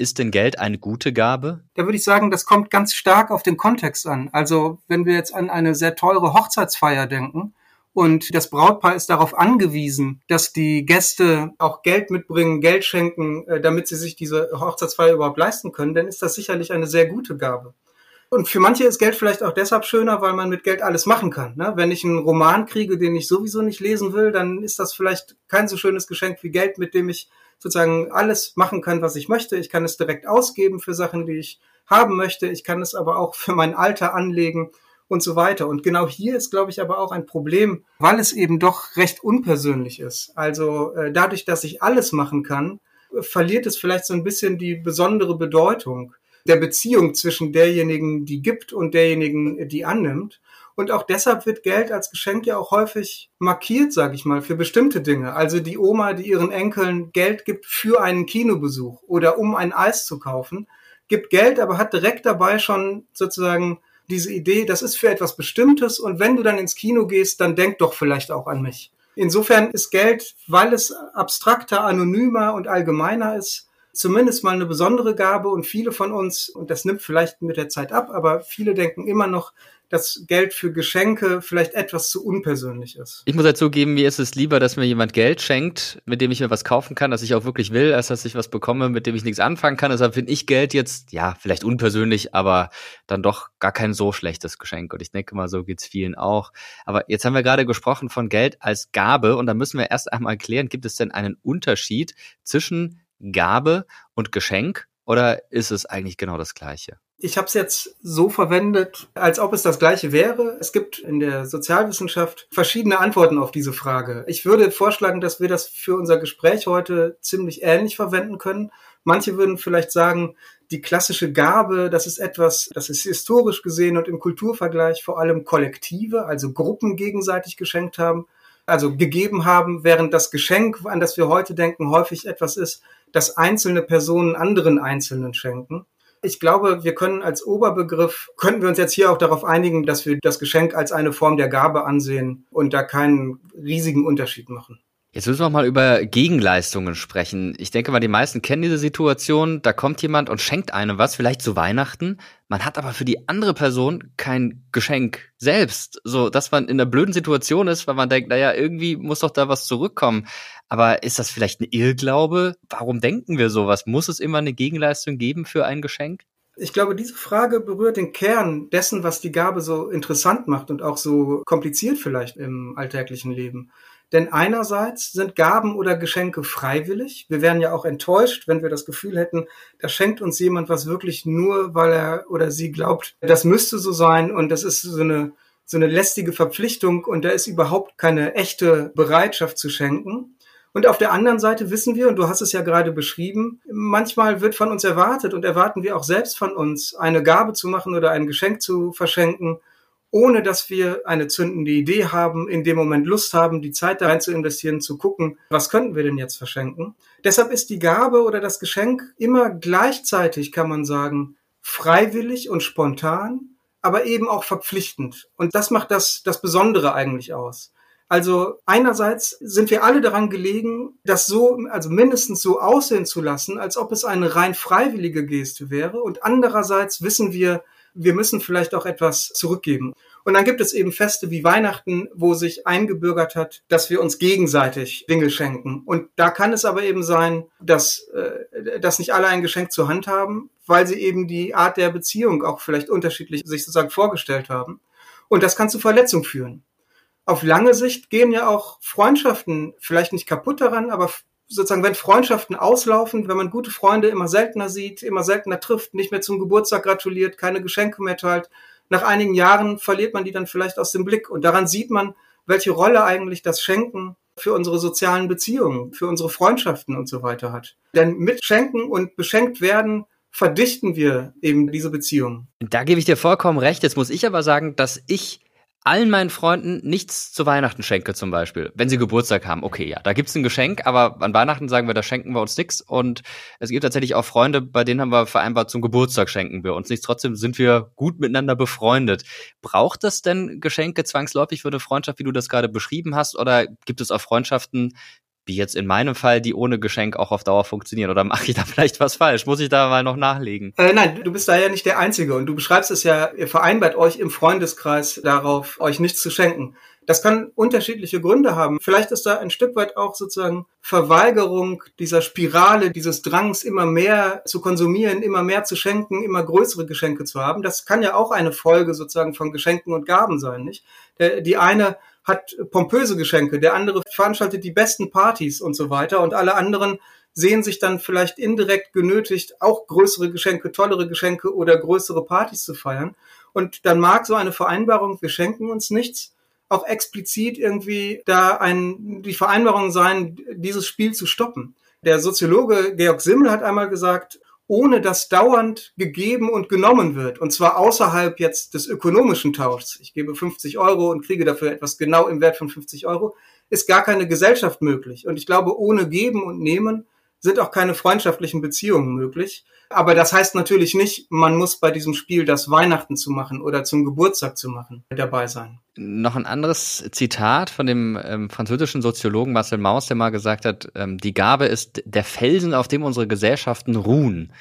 Ist denn Geld eine gute Gabe? Da würde ich sagen, das kommt ganz stark auf den Kontext an. Also wenn wir jetzt an eine sehr teure Hochzeitsfeier denken, und das Brautpaar ist darauf angewiesen, dass die Gäste auch Geld mitbringen, Geld schenken, äh, damit sie sich diese Hochzeitsfeier überhaupt leisten können, dann ist das sicherlich eine sehr gute Gabe. Und für manche ist Geld vielleicht auch deshalb schöner, weil man mit Geld alles machen kann. Ne? Wenn ich einen Roman kriege, den ich sowieso nicht lesen will, dann ist das vielleicht kein so schönes Geschenk wie Geld, mit dem ich sozusagen alles machen kann, was ich möchte. Ich kann es direkt ausgeben für Sachen, die ich haben möchte. Ich kann es aber auch für mein Alter anlegen und so weiter. Und genau hier ist, glaube ich, aber auch ein Problem, weil es eben doch recht unpersönlich ist. Also äh, dadurch, dass ich alles machen kann, verliert es vielleicht so ein bisschen die besondere Bedeutung der Beziehung zwischen derjenigen, die gibt und derjenigen, die annimmt. Und auch deshalb wird Geld als Geschenk ja auch häufig markiert, sage ich mal, für bestimmte Dinge. Also die Oma, die ihren Enkeln Geld gibt für einen Kinobesuch oder um ein Eis zu kaufen, gibt Geld, aber hat direkt dabei schon sozusagen diese Idee, das ist für etwas Bestimmtes und wenn du dann ins Kino gehst, dann denk doch vielleicht auch an mich. Insofern ist Geld, weil es abstrakter, anonymer und allgemeiner ist, zumindest mal eine besondere Gabe und viele von uns, und das nimmt vielleicht mit der Zeit ab, aber viele denken immer noch, dass Geld für Geschenke vielleicht etwas zu unpersönlich ist. Ich muss ja zugeben, mir ist es lieber, dass mir jemand Geld schenkt, mit dem ich mir was kaufen kann, das ich auch wirklich will, als dass ich was bekomme, mit dem ich nichts anfangen kann. Deshalb finde ich Geld jetzt, ja, vielleicht unpersönlich, aber dann doch gar kein so schlechtes Geschenk. Und ich denke mal, so geht's vielen auch. Aber jetzt haben wir gerade gesprochen von Geld als Gabe und da müssen wir erst einmal klären, gibt es denn einen Unterschied zwischen Gabe und Geschenk oder ist es eigentlich genau das Gleiche? Ich habe es jetzt so verwendet, als ob es das gleiche wäre. Es gibt in der Sozialwissenschaft verschiedene Antworten auf diese Frage. Ich würde vorschlagen, dass wir das für unser Gespräch heute ziemlich ähnlich verwenden können. Manche würden vielleicht sagen, die klassische Gabe, das ist etwas, das ist historisch gesehen und im Kulturvergleich vor allem Kollektive, also Gruppen gegenseitig geschenkt haben, also gegeben haben, während das Geschenk, an das wir heute denken, häufig etwas ist, das einzelne Personen anderen Einzelnen schenken. Ich glaube, wir können als Oberbegriff, könnten wir uns jetzt hier auch darauf einigen, dass wir das Geschenk als eine Form der Gabe ansehen und da keinen riesigen Unterschied machen. Jetzt müssen wir mal über Gegenleistungen sprechen. Ich denke mal, die meisten kennen diese Situation. Da kommt jemand und schenkt einem was, vielleicht zu Weihnachten. Man hat aber für die andere Person kein Geschenk selbst. So, dass man in einer blöden Situation ist, weil man denkt, naja, irgendwie muss doch da was zurückkommen. Aber ist das vielleicht ein Irrglaube? Warum denken wir sowas? Muss es immer eine Gegenleistung geben für ein Geschenk? Ich glaube, diese Frage berührt den Kern dessen, was die Gabe so interessant macht und auch so kompliziert vielleicht im alltäglichen Leben. Denn einerseits sind Gaben oder Geschenke freiwillig. Wir wären ja auch enttäuscht, wenn wir das Gefühl hätten, da schenkt uns jemand was wirklich nur, weil er oder sie glaubt, das müsste so sein und das ist so eine, so eine lästige Verpflichtung und da ist überhaupt keine echte Bereitschaft zu schenken. Und auf der anderen Seite wissen wir, und du hast es ja gerade beschrieben, manchmal wird von uns erwartet und erwarten wir auch selbst von uns, eine Gabe zu machen oder ein Geschenk zu verschenken, ohne dass wir eine zündende Idee haben, in dem Moment Lust haben, die Zeit da rein zu investieren, zu gucken, was könnten wir denn jetzt verschenken. Deshalb ist die Gabe oder das Geschenk immer gleichzeitig, kann man sagen, freiwillig und spontan, aber eben auch verpflichtend. Und das macht das, das Besondere eigentlich aus. Also einerseits sind wir alle daran gelegen, das so, also mindestens so aussehen zu lassen, als ob es eine rein freiwillige Geste wäre. Und andererseits wissen wir, wir müssen vielleicht auch etwas zurückgeben. Und dann gibt es eben Feste wie Weihnachten, wo sich eingebürgert hat, dass wir uns gegenseitig Dinge schenken. Und da kann es aber eben sein, dass, äh, dass nicht alle ein Geschenk zur Hand haben, weil sie eben die Art der Beziehung auch vielleicht unterschiedlich sich sozusagen vorgestellt haben. Und das kann zu Verletzung führen auf lange Sicht gehen ja auch Freundschaften vielleicht nicht kaputt daran, aber sozusagen, wenn Freundschaften auslaufen, wenn man gute Freunde immer seltener sieht, immer seltener trifft, nicht mehr zum Geburtstag gratuliert, keine Geschenke mehr teilt, nach einigen Jahren verliert man die dann vielleicht aus dem Blick. Und daran sieht man, welche Rolle eigentlich das Schenken für unsere sozialen Beziehungen, für unsere Freundschaften und so weiter hat. Denn mit Schenken und beschenkt werden verdichten wir eben diese Beziehungen. Da gebe ich dir vollkommen recht. Jetzt muss ich aber sagen, dass ich allen meinen Freunden nichts zu Weihnachten schenke zum Beispiel. Wenn sie Geburtstag haben, okay, ja, da gibt's ein Geschenk, aber an Weihnachten sagen wir, da schenken wir uns nichts. Und es gibt tatsächlich auch Freunde, bei denen haben wir vereinbart, zum Geburtstag schenken wir uns nichts. Trotzdem sind wir gut miteinander befreundet. Braucht das denn Geschenke zwangsläufig für eine Freundschaft, wie du das gerade beschrieben hast? Oder gibt es auch Freundschaften, wie jetzt in meinem Fall, die ohne Geschenk auch auf Dauer funktionieren? Oder mache ich da *laughs* vielleicht was falsch? Muss ich da mal noch nachlegen? Äh, nein, du bist da ja nicht der Einzige und du beschreibst es ja, ihr vereinbart euch im Freundeskreis darauf, euch nichts zu schenken. Das kann unterschiedliche Gründe haben. Vielleicht ist da ein Stück weit auch sozusagen Verweigerung dieser Spirale, dieses Drangs, immer mehr zu konsumieren, immer mehr zu schenken, immer größere Geschenke zu haben. Das kann ja auch eine Folge sozusagen von Geschenken und Gaben sein, nicht? Die eine hat pompöse Geschenke, der andere veranstaltet die besten Partys und so weiter und alle anderen sehen sich dann vielleicht indirekt genötigt, auch größere Geschenke, tollere Geschenke oder größere Partys zu feiern. Und dann mag so eine Vereinbarung, wir schenken uns nichts, auch explizit irgendwie da ein, die Vereinbarung sein, dieses Spiel zu stoppen. Der Soziologe Georg Simmel hat einmal gesagt, ohne dass dauernd gegeben und genommen wird. Und zwar außerhalb jetzt des ökonomischen Tauschs. Ich gebe 50 Euro und kriege dafür etwas genau im Wert von 50 Euro, ist gar keine Gesellschaft möglich. Und ich glaube, ohne Geben und Nehmen sind auch keine freundschaftlichen Beziehungen möglich. Aber das heißt natürlich nicht, man muss bei diesem Spiel das Weihnachten zu machen oder zum Geburtstag zu machen dabei sein. Noch ein anderes Zitat von dem ähm, französischen Soziologen Marcel Mauss, der mal gesagt hat, ähm, die Gabe ist der Felsen, auf dem unsere Gesellschaften ruhen.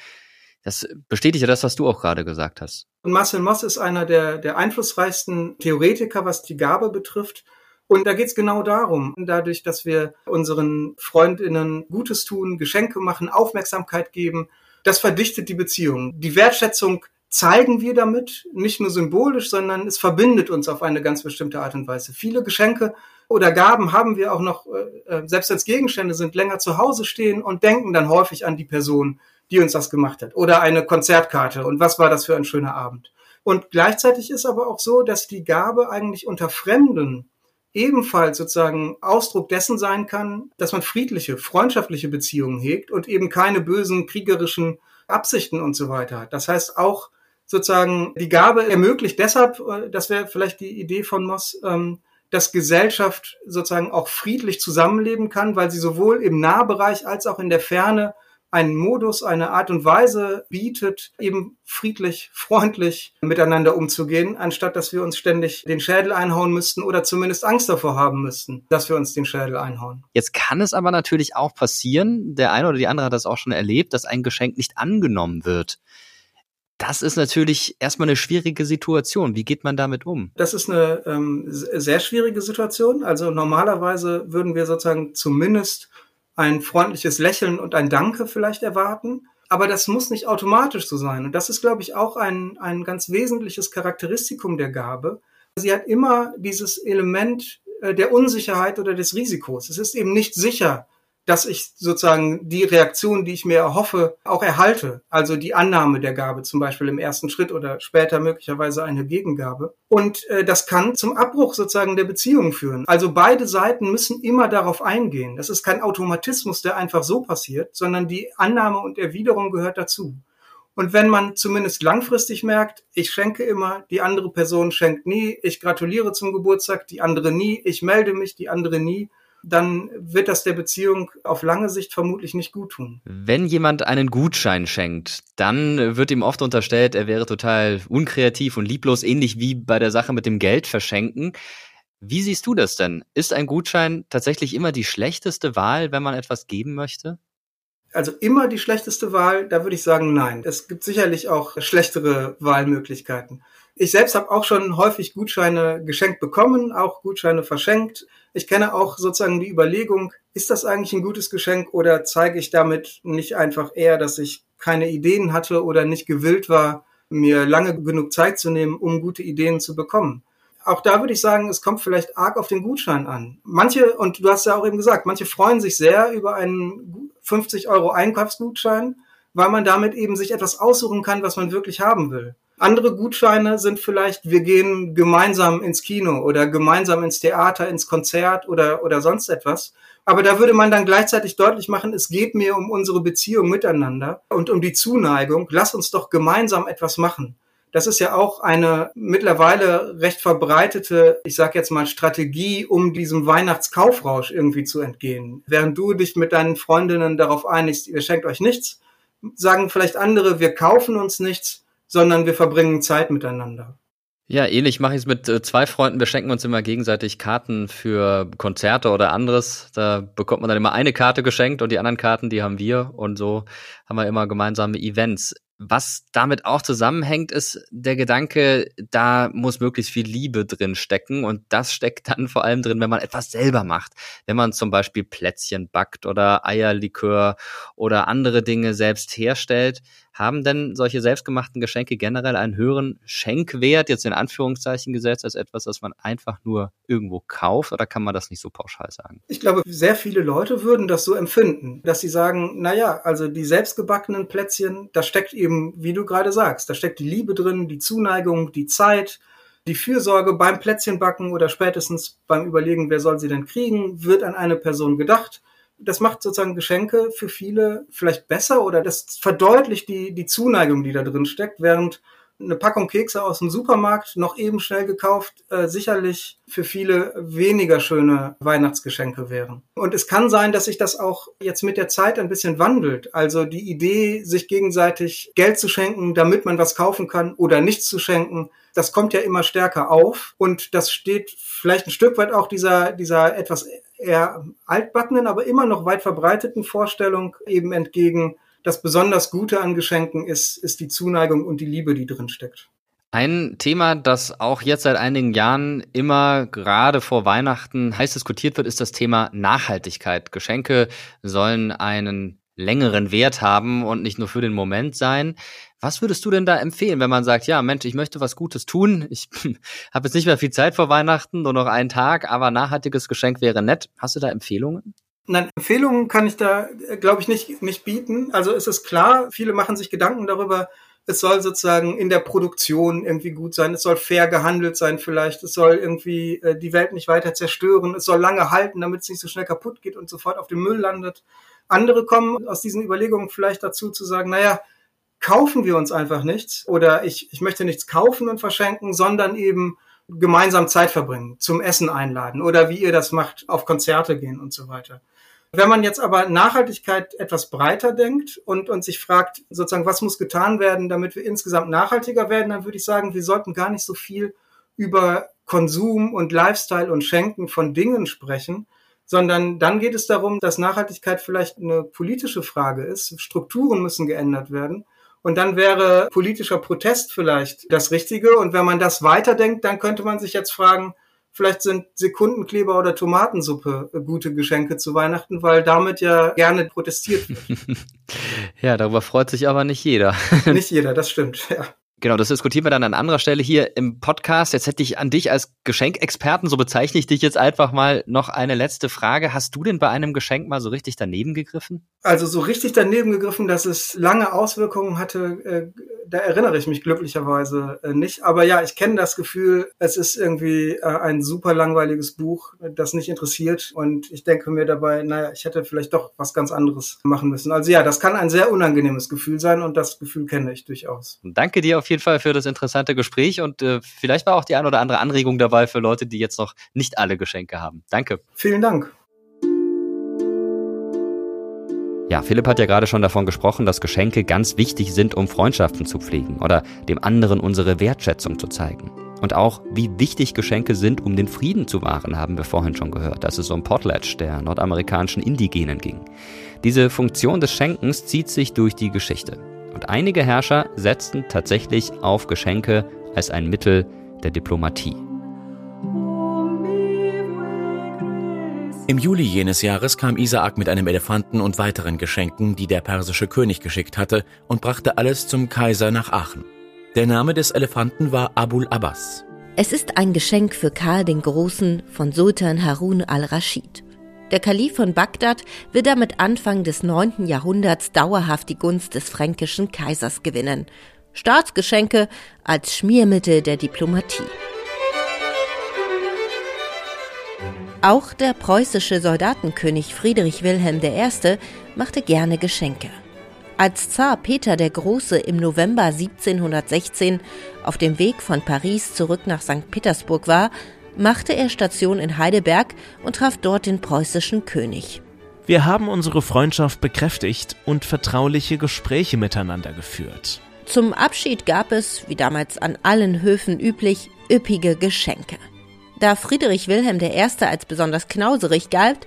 Das bestätigt ja das, was du auch gerade gesagt hast. Und Marcel Mauss ist einer der, der einflussreichsten Theoretiker, was die Gabe betrifft. Und da geht's genau darum, dadurch, dass wir unseren Freundinnen Gutes tun, Geschenke machen, Aufmerksamkeit geben, das verdichtet die Beziehung. Die Wertschätzung zeigen wir damit, nicht nur symbolisch, sondern es verbindet uns auf eine ganz bestimmte Art und Weise. Viele Geschenke oder Gaben haben wir auch noch, äh, äh, selbst als Gegenstände sind, länger zu Hause stehen und denken dann häufig an die Person, die uns das gemacht hat. Oder eine Konzertkarte und was war das für ein schöner Abend. Und gleichzeitig ist aber auch so, dass die Gabe eigentlich unter Fremden ebenfalls sozusagen Ausdruck dessen sein kann, dass man friedliche, freundschaftliche Beziehungen hegt und eben keine bösen kriegerischen Absichten und so weiter hat. Das heißt auch sozusagen die Gabe ermöglicht deshalb, äh, das wäre vielleicht die Idee von Moss, ähm, dass Gesellschaft sozusagen auch friedlich zusammenleben kann, weil sie sowohl im Nahbereich als auch in der Ferne einen Modus, eine Art und Weise bietet, eben friedlich, freundlich miteinander umzugehen, anstatt dass wir uns ständig den Schädel einhauen müssten oder zumindest Angst davor haben müssten, dass wir uns den Schädel einhauen. Jetzt kann es aber natürlich auch passieren, der eine oder die andere hat das auch schon erlebt, dass ein Geschenk nicht angenommen wird. Das ist natürlich erstmal eine schwierige Situation. Wie geht man damit um? Das ist eine ähm, sehr schwierige Situation. Also normalerweise würden wir sozusagen zumindest ein freundliches Lächeln und ein Danke vielleicht erwarten. Aber das muss nicht automatisch so sein. Und das ist, glaube ich, auch ein, ein ganz wesentliches Charakteristikum der Gabe. Sie hat immer dieses Element äh, der Unsicherheit oder des Risikos. Es ist eben nicht sicher, dass ich sozusagen die Reaktion, die ich mir erhoffe, auch erhalte. Also die Annahme der Gabe zum Beispiel im ersten Schritt oder später möglicherweise eine Gegengabe. Und äh, das kann zum Abbruch sozusagen der Beziehung führen. Also beide Seiten müssen immer darauf eingehen. Das ist kein Automatismus, der einfach so passiert, sondern die Annahme und Erwiderung gehört dazu. Und wenn man zumindest langfristig merkt, ich schenke immer, die andere Person schenkt nie, ich gratuliere zum Geburtstag, die andere nie, ich melde mich, die andere nie, dann wird das der Beziehung auf lange Sicht vermutlich nicht gut tun. Wenn jemand einen Gutschein schenkt, dann wird ihm oft unterstellt, er wäre total unkreativ und lieblos, ähnlich wie bei der Sache mit dem Geld verschenken. Wie siehst du das denn? Ist ein Gutschein tatsächlich immer die schlechteste Wahl, wenn man etwas geben möchte? Also immer die schlechteste Wahl, da würde ich sagen, nein. Es gibt sicherlich auch schlechtere Wahlmöglichkeiten. Ich selbst habe auch schon häufig Gutscheine geschenkt bekommen, auch Gutscheine verschenkt. Ich kenne auch sozusagen die Überlegung, ist das eigentlich ein gutes Geschenk oder zeige ich damit nicht einfach eher, dass ich keine Ideen hatte oder nicht gewillt war, mir lange genug Zeit zu nehmen, um gute Ideen zu bekommen? Auch da würde ich sagen, es kommt vielleicht arg auf den Gutschein an. Manche, und du hast ja auch eben gesagt, manche freuen sich sehr über einen 50 Euro Einkaufsgutschein, weil man damit eben sich etwas aussuchen kann, was man wirklich haben will. Andere Gutscheine sind vielleicht, wir gehen gemeinsam ins Kino oder gemeinsam ins Theater, ins Konzert oder, oder sonst etwas. Aber da würde man dann gleichzeitig deutlich machen, es geht mir um unsere Beziehung miteinander und um die Zuneigung. Lass uns doch gemeinsam etwas machen. Das ist ja auch eine mittlerweile recht verbreitete, ich sage jetzt mal, Strategie, um diesem Weihnachtskaufrausch irgendwie zu entgehen. Während du dich mit deinen Freundinnen darauf einigst, ihr schenkt euch nichts, sagen vielleicht andere, wir kaufen uns nichts sondern wir verbringen Zeit miteinander. Ja, ähnlich mache ich es mit äh, zwei Freunden. Wir schenken uns immer gegenseitig Karten für Konzerte oder anderes. Da bekommt man dann immer eine Karte geschenkt und die anderen Karten, die haben wir. Und so haben wir immer gemeinsame Events. Was damit auch zusammenhängt, ist der Gedanke, da muss möglichst viel Liebe drin stecken und das steckt dann vor allem drin, wenn man etwas selber macht. Wenn man zum Beispiel Plätzchen backt oder Eierlikör oder andere Dinge selbst herstellt, haben denn solche selbstgemachten Geschenke generell einen höheren Schenkwert, jetzt in Anführungszeichen gesetzt, als etwas, das man einfach nur irgendwo kauft? Oder kann man das nicht so pauschal sagen? Ich glaube, sehr viele Leute würden das so empfinden, dass sie sagen, na ja, also die selbstgebackenen Plätzchen, da steckt eben, wie du gerade sagst, da steckt die Liebe drin, die Zuneigung, die Zeit, die Fürsorge beim Plätzchenbacken oder spätestens beim Überlegen, wer soll sie denn kriegen, wird an eine Person gedacht das macht sozusagen Geschenke für viele vielleicht besser oder das verdeutlicht die, die Zuneigung, die da drin steckt, während eine Packung Kekse aus dem Supermarkt noch eben schnell gekauft äh, sicherlich für viele weniger schöne Weihnachtsgeschenke wären. Und es kann sein, dass sich das auch jetzt mit der Zeit ein bisschen wandelt. Also die Idee, sich gegenseitig Geld zu schenken, damit man was kaufen kann oder nichts zu schenken, das kommt ja immer stärker auf und das steht vielleicht ein Stück weit auch dieser, dieser etwas eher altbackenen, aber immer noch weit verbreiteten Vorstellung eben entgegen, das besonders Gute an Geschenken ist, ist die Zuneigung und die Liebe, die drin steckt. Ein Thema, das auch jetzt seit einigen Jahren immer gerade vor Weihnachten heiß diskutiert wird, ist das Thema Nachhaltigkeit. Geschenke sollen einen längeren Wert haben und nicht nur für den Moment sein. Was würdest du denn da empfehlen, wenn man sagt, ja, Mensch, ich möchte was Gutes tun, ich *laughs* habe jetzt nicht mehr viel Zeit vor Weihnachten, nur noch einen Tag, aber nachhaltiges Geschenk wäre nett. Hast du da Empfehlungen? Nein, Empfehlungen kann ich da, glaube ich, nicht, nicht bieten. Also es ist klar, viele machen sich Gedanken darüber, es soll sozusagen in der Produktion irgendwie gut sein, es soll fair gehandelt sein vielleicht, es soll irgendwie äh, die Welt nicht weiter zerstören, es soll lange halten, damit es nicht so schnell kaputt geht und sofort auf dem Müll landet. Andere kommen aus diesen Überlegungen vielleicht dazu zu sagen, naja, kaufen wir uns einfach nichts oder ich, ich möchte nichts kaufen und verschenken, sondern eben gemeinsam Zeit verbringen, zum Essen einladen oder wie ihr das macht, auf Konzerte gehen und so weiter. Wenn man jetzt aber Nachhaltigkeit etwas breiter denkt und, und sich fragt, sozusagen, was muss getan werden, damit wir insgesamt nachhaltiger werden, dann würde ich sagen, wir sollten gar nicht so viel über Konsum und Lifestyle und Schenken von Dingen sprechen, sondern dann geht es darum, dass Nachhaltigkeit vielleicht eine politische Frage ist. Strukturen müssen geändert werden. Und dann wäre politischer Protest vielleicht das Richtige. Und wenn man das weiterdenkt, dann könnte man sich jetzt fragen, vielleicht sind Sekundenkleber oder Tomatensuppe gute Geschenke zu Weihnachten, weil damit ja gerne protestiert wird. *laughs* ja, darüber freut sich aber nicht jeder. nicht jeder, das stimmt, ja. Genau, das diskutieren wir dann an anderer Stelle hier im Podcast. Jetzt hätte ich an dich als Geschenkexperten, so bezeichne ich dich jetzt einfach mal, noch eine letzte Frage. Hast du denn bei einem Geschenk mal so richtig daneben gegriffen? Also so richtig daneben gegriffen, dass es lange Auswirkungen hatte, äh, da erinnere ich mich glücklicherweise äh, nicht. Aber ja, ich kenne das Gefühl, es ist irgendwie äh, ein super langweiliges Buch, das nicht interessiert. Und ich denke mir dabei, naja, ich hätte vielleicht doch was ganz anderes machen müssen. Also ja, das kann ein sehr unangenehmes Gefühl sein und das Gefühl kenne ich durchaus. Danke dir auf jeden Fall für das interessante Gespräch und vielleicht war auch die ein oder andere Anregung dabei für Leute, die jetzt noch nicht alle Geschenke haben. Danke. Vielen Dank. Ja, Philipp hat ja gerade schon davon gesprochen, dass Geschenke ganz wichtig sind, um Freundschaften zu pflegen oder dem anderen unsere Wertschätzung zu zeigen. Und auch, wie wichtig Geschenke sind, um den Frieden zu wahren, haben wir vorhin schon gehört, dass es um Potlatch der nordamerikanischen Indigenen ging. Diese Funktion des Schenkens zieht sich durch die Geschichte. Und einige Herrscher setzten tatsächlich auf Geschenke als ein Mittel der Diplomatie. Im Juli jenes Jahres kam Isaak mit einem Elefanten und weiteren Geschenken, die der persische König geschickt hatte, und brachte alles zum Kaiser nach Aachen. Der Name des Elefanten war Abul Abbas. Es ist ein Geschenk für Karl den Großen von Sultan Harun al-Raschid. Der Kalif von Bagdad wird damit Anfang des 9. Jahrhunderts dauerhaft die Gunst des fränkischen Kaisers gewinnen. Staatsgeschenke als Schmiermittel der Diplomatie. Auch der preußische Soldatenkönig Friedrich Wilhelm I. machte gerne Geschenke. Als Zar Peter der Große im November 1716 auf dem Weg von Paris zurück nach St. Petersburg war, machte er Station in Heidelberg und traf dort den preußischen König. Wir haben unsere Freundschaft bekräftigt und vertrauliche Gespräche miteinander geführt. Zum Abschied gab es, wie damals an allen Höfen üblich, üppige Geschenke. Da Friedrich Wilhelm I. als besonders knauserig galt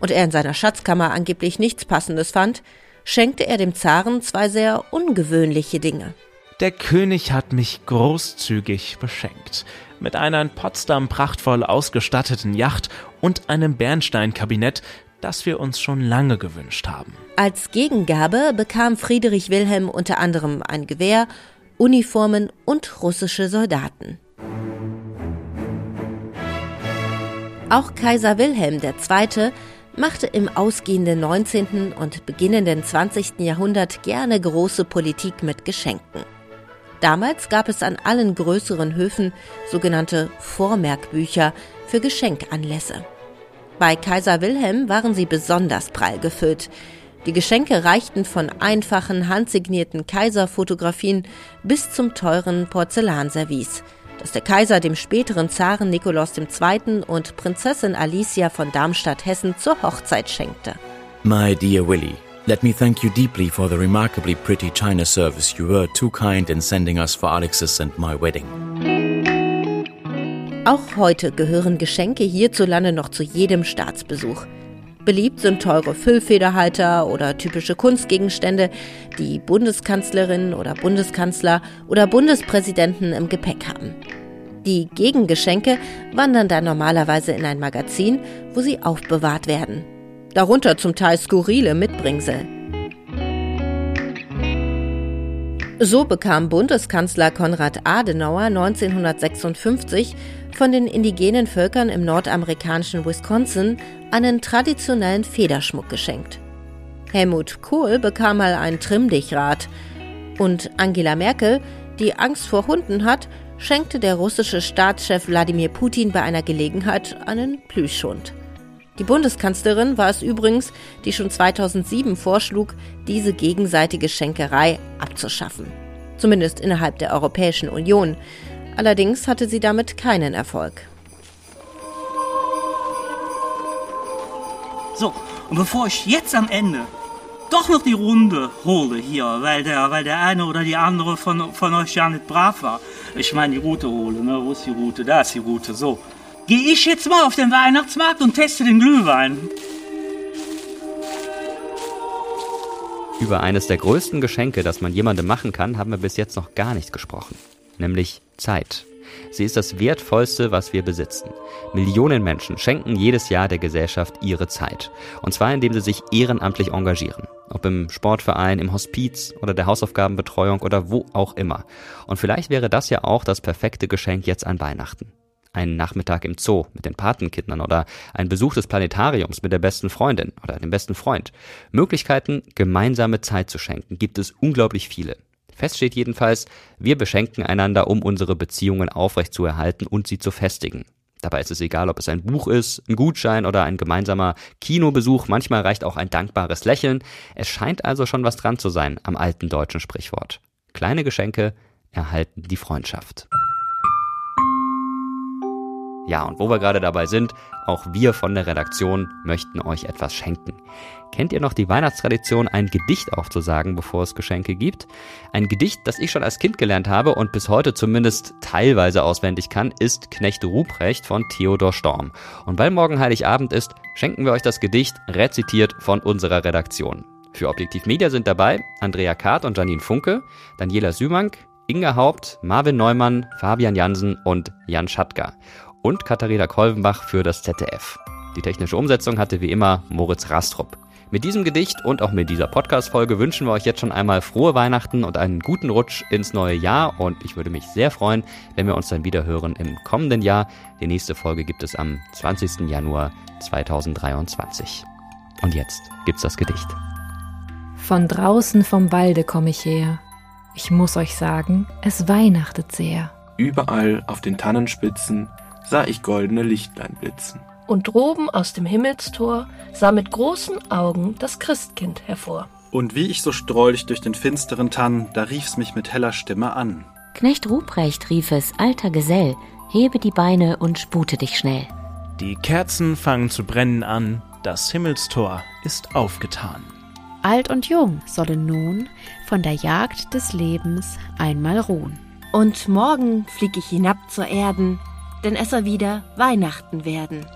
und er in seiner Schatzkammer angeblich nichts Passendes fand, schenkte er dem Zaren zwei sehr ungewöhnliche Dinge. Der König hat mich großzügig beschenkt. Mit einer in Potsdam prachtvoll ausgestatteten Yacht und einem Bernsteinkabinett, das wir uns schon lange gewünscht haben. Als Gegengabe bekam Friedrich Wilhelm unter anderem ein Gewehr, Uniformen und russische Soldaten. Auch Kaiser Wilhelm II. machte im ausgehenden 19. und beginnenden 20. Jahrhundert gerne große Politik mit Geschenken. Damals gab es an allen größeren Höfen sogenannte Vormerkbücher für Geschenkanlässe. Bei Kaiser Wilhelm waren sie besonders prall gefüllt. Die Geschenke reichten von einfachen handsignierten Kaiserfotografien bis zum teuren Porzellanservice – das der Kaiser dem späteren Zaren Nikolaus II. und Prinzessin Alicia von Darmstadt-Hessen zur Hochzeit schenkte. My dear Willie, let me thank you deeply for the remarkably pretty China service. You were too kind in sending us for Alex's and my wedding. Auch heute gehören Geschenke hierzulande noch zu jedem Staatsbesuch. Beliebt sind teure Füllfederhalter oder typische Kunstgegenstände, die Bundeskanzlerin oder Bundeskanzler oder Bundespräsidenten im Gepäck haben. Die Gegengeschenke wandern dann normalerweise in ein Magazin, wo sie aufbewahrt werden. Darunter zum Teil skurrile Mitbringsel. So bekam Bundeskanzler Konrad Adenauer 1956 von den indigenen Völkern im nordamerikanischen Wisconsin einen traditionellen Federschmuck geschenkt. Helmut Kohl bekam mal ein Trimmdichrad und Angela Merkel, die Angst vor Hunden hat, schenkte der russische Staatschef Wladimir Putin bei einer Gelegenheit einen Plüschhund. Die Bundeskanzlerin war es übrigens, die schon 2007 vorschlug, diese gegenseitige Schenkerei abzuschaffen. Zumindest innerhalb der Europäischen Union. Allerdings hatte sie damit keinen Erfolg. So, und bevor ich jetzt am Ende doch noch die Runde hole hier, weil der, weil der eine oder die andere von, von euch ja nicht brav war. Ich meine die Route hole, ne? Wo ist die Route? Da ist die Route. So. Gehe ich jetzt mal auf den Weihnachtsmarkt und teste den Glühwein. Über eines der größten Geschenke, das man jemandem machen kann, haben wir bis jetzt noch gar nicht gesprochen nämlich Zeit. Sie ist das Wertvollste, was wir besitzen. Millionen Menschen schenken jedes Jahr der Gesellschaft ihre Zeit. Und zwar indem sie sich ehrenamtlich engagieren. Ob im Sportverein, im Hospiz oder der Hausaufgabenbetreuung oder wo auch immer. Und vielleicht wäre das ja auch das perfekte Geschenk jetzt an Weihnachten. Ein Nachmittag im Zoo mit den Patenkindern oder ein Besuch des Planetariums mit der besten Freundin oder dem besten Freund. Möglichkeiten, gemeinsame Zeit zu schenken, gibt es unglaublich viele. Fest steht jedenfalls, wir beschenken einander, um unsere Beziehungen aufrechtzuerhalten und sie zu festigen. Dabei ist es egal, ob es ein Buch ist, ein Gutschein oder ein gemeinsamer Kinobesuch. Manchmal reicht auch ein dankbares Lächeln. Es scheint also schon was dran zu sein am alten deutschen Sprichwort. Kleine Geschenke erhalten die Freundschaft. Ja, und wo wir gerade dabei sind, auch wir von der Redaktion möchten euch etwas schenken. Kennt ihr noch die Weihnachtstradition, ein Gedicht aufzusagen, bevor es Geschenke gibt? Ein Gedicht, das ich schon als Kind gelernt habe und bis heute zumindest teilweise auswendig kann, ist Knecht Ruprecht von Theodor Storm. Und weil morgen Heiligabend ist, schenken wir euch das Gedicht rezitiert von unserer Redaktion. Für Objektiv Media sind dabei Andrea Kart und Janine Funke, Daniela Sümank, Inga Haupt, Marvin Neumann, Fabian Jansen und Jan Schatka und Katharina Kolvenbach für das ZDF. Die technische Umsetzung hatte wie immer Moritz Rastrup. Mit diesem Gedicht und auch mit dieser Podcast-Folge wünschen wir euch jetzt schon einmal frohe Weihnachten und einen guten Rutsch ins neue Jahr. Und ich würde mich sehr freuen, wenn wir uns dann wieder hören im kommenden Jahr. Die nächste Folge gibt es am 20. Januar 2023. Und jetzt gibt's das Gedicht. Von draußen vom Walde komme ich her. Ich muss euch sagen, es weihnachtet sehr. Überall auf den Tannenspitzen sah ich goldene Lichtlein blitzen. Und droben aus dem Himmelstor sah mit großen Augen das Christkind hervor. Und wie ich so strolch durch den finsteren Tann, da rief's mich mit heller Stimme an. Knecht Ruprecht rief es, alter Gesell, hebe die Beine und spute dich schnell. Die Kerzen fangen zu brennen an, das Himmelstor ist aufgetan. Alt und jung sollen nun von der Jagd des Lebens einmal ruhen. Und morgen flieg ich hinab zur Erden, denn es soll wieder Weihnachten werden.